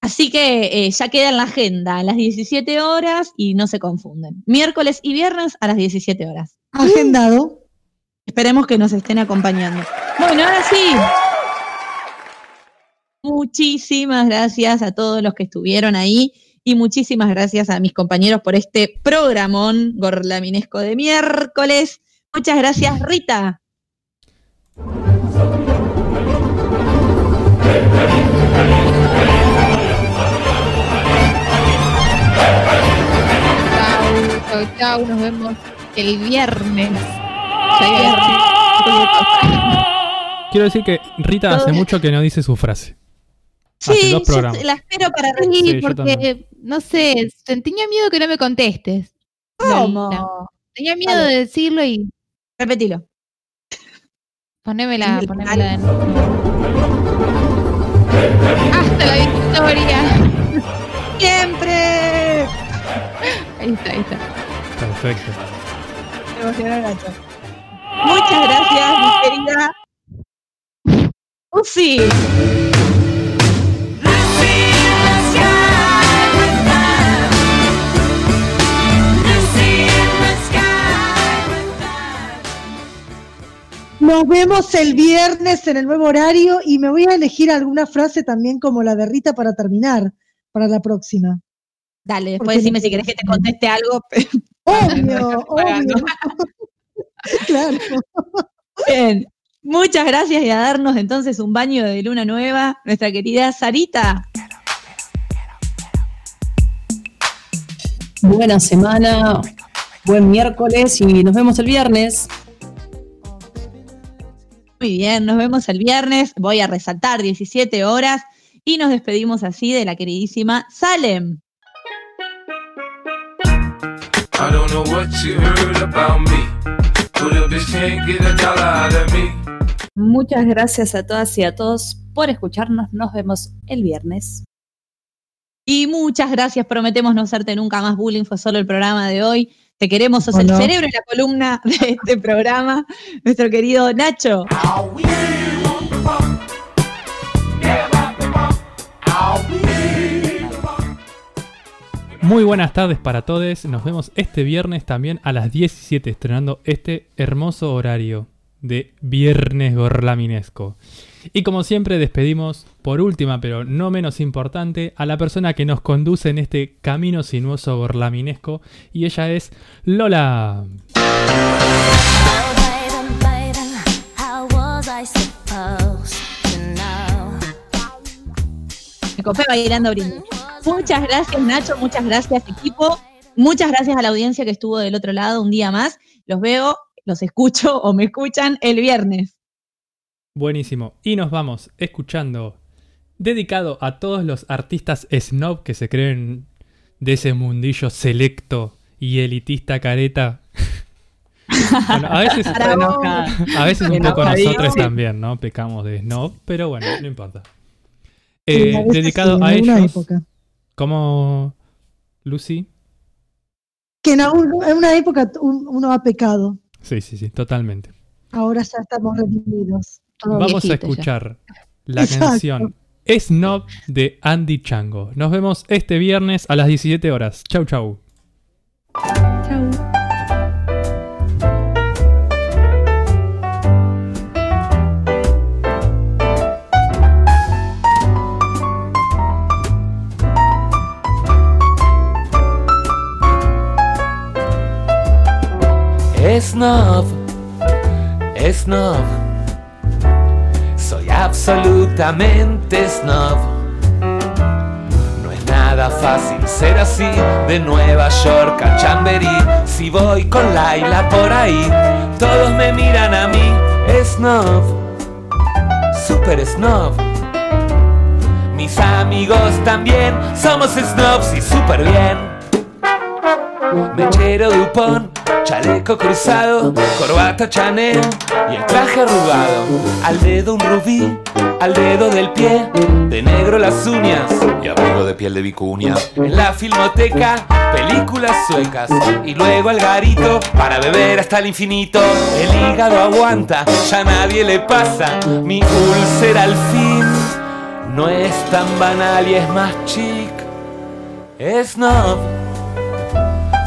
Así que eh, ya queda en la agenda a las 17 horas y no se confunden. Miércoles y viernes a las 17 horas. Agendado. Esperemos que nos estén acompañando. Bueno, ahora sí. Muchísimas gracias a todos los que estuvieron ahí y muchísimas gracias a mis compañeros por este programón gorlaminesco de miércoles. Muchas gracias, Rita. Chau, chau, chau. Nos vemos el viernes. Quiero decir que Rita hace mucho que no dice su frase. Sí, yo la espero para Sí, Sí, porque, no sé, tenía miedo que no me contestes. ¿Cómo? Tenía miedo de decirlo y Repetilo. ponémela, ponémela de nuevo. Hasta la victoria. Siempre. Ahí está, ahí está. Perfecto. Me emocionó Nacho. Muchas gracias, mi querida. Uzi. Nos vemos el viernes en el nuevo horario y me voy a elegir alguna frase también como la de Rita para terminar, para la próxima. Dale, Porque después decime si querés que te conteste algo. [LAUGHS] Obvio, obvio. [LAUGHS] claro. Bien. Muchas gracias y a darnos entonces un baño de luna nueva, nuestra querida Sarita. Buena semana, buen miércoles y nos vemos el viernes. Muy bien, nos vemos el viernes. Voy a resaltar 17 horas y nos despedimos así de la queridísima Salem. I don't know what you heard about me. Muchas gracias a todas y a todos por escucharnos. Nos vemos el viernes. Y muchas gracias, prometemos no hacerte nunca más bullying, fue solo el programa de hoy. Te queremos, sos ¿O el cerebro y la columna [LAUGHS] de este programa, nuestro querido Nacho. Muy buenas tardes para todos. Nos vemos este viernes también a las 17, estrenando este hermoso horario de Viernes Gorlaminesco. Y como siempre, despedimos, por última pero no menos importante, a la persona que nos conduce en este camino sinuoso gorlaminesco, y ella es Lola. Me copé bailando brindis. Muchas gracias, Nacho. Muchas gracias, equipo. Muchas gracias a la audiencia que estuvo del otro lado un día más. Los veo, los escucho o me escuchan el viernes. Buenísimo. Y nos vamos escuchando, dedicado a todos los artistas snob que se creen de ese mundillo selecto y elitista careta. [LAUGHS] Bueno, a veces, a veces un poco nosotros también, ¿no? Pecamos de snob, pero bueno, no importa. Eh, dedicado a ellos, época. como Lucy. Que en, una época un- uno ha pecado. Sí, sí, sí, totalmente. Ahora ya estamos redimidos. Todo Vamos a ya. escuchar la Exacto. canción Snob de Andy Chango. Nos vemos este viernes a las 17 horas. Chau, chau. Chau. Snob, snob, soy absolutamente snob. No es nada fácil ser así, de Nueva York a Chamberí. Si voy con Laila por ahí, todos me miran a mí, snob, super snob. Mis amigos también somos snobs y super bien. Mechero Dupont, chaleco cruzado, corbata Chanel y el traje arrugado. Al dedo un rubí, al dedo del pie, de negro las uñas y abrigo de piel de vicuña. En la filmoteca, películas suecas y luego al garito para beber hasta el infinito. El hígado aguanta, ya nadie le pasa. Mi úlcera al fin no es tan banal y es más chic. Snob,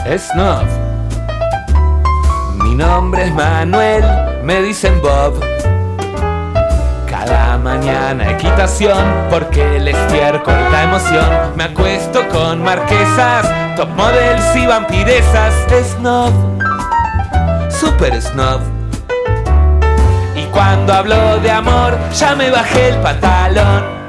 Snob. Mi nombre es Manuel, me dicen Bob. Cada mañana equitación, porque el estiércol da emoción. Me acuesto con marquesas, top models y vampiresas. Snob, super snob. Y cuando hablo de amor, ya me bajé el pantalón.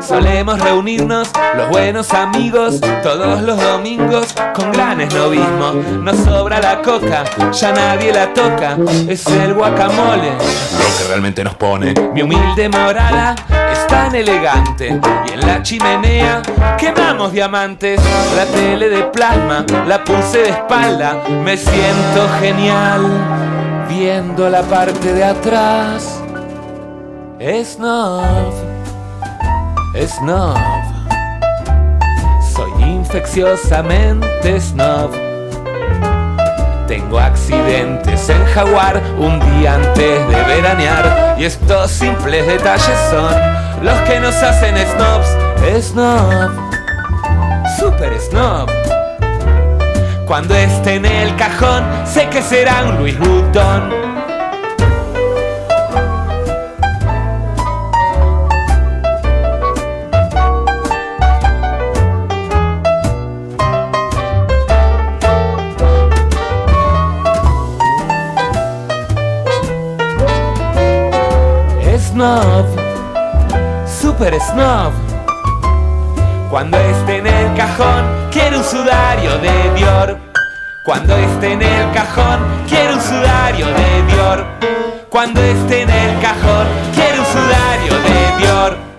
Solemos reunirnos los buenos amigos todos los domingos con gran esnovismo. Nos sobra la coca, ya nadie la toca, es el guacamole lo que realmente nos pone. Mi humilde morada es tan elegante y en la chimenea quemamos diamantes. La tele de plasma la puse de espalda, me siento genial viendo la parte de atrás. Snob. Snob. Soy infecciosamente snob. Tengo accidentes en Jaguar un día antes de veranear. Y estos simples detalles son los que nos hacen snobs. Snob. Super snob. Cuando esté en el cajón, sé que será un Louis Vuitton. super snob. Cuando esté en el cajón, quiero un sudario de Dior. Cuando esté en el cajón, quiero un sudario de Dior. Cuando esté en el cajón, quiero un sudario de Dior.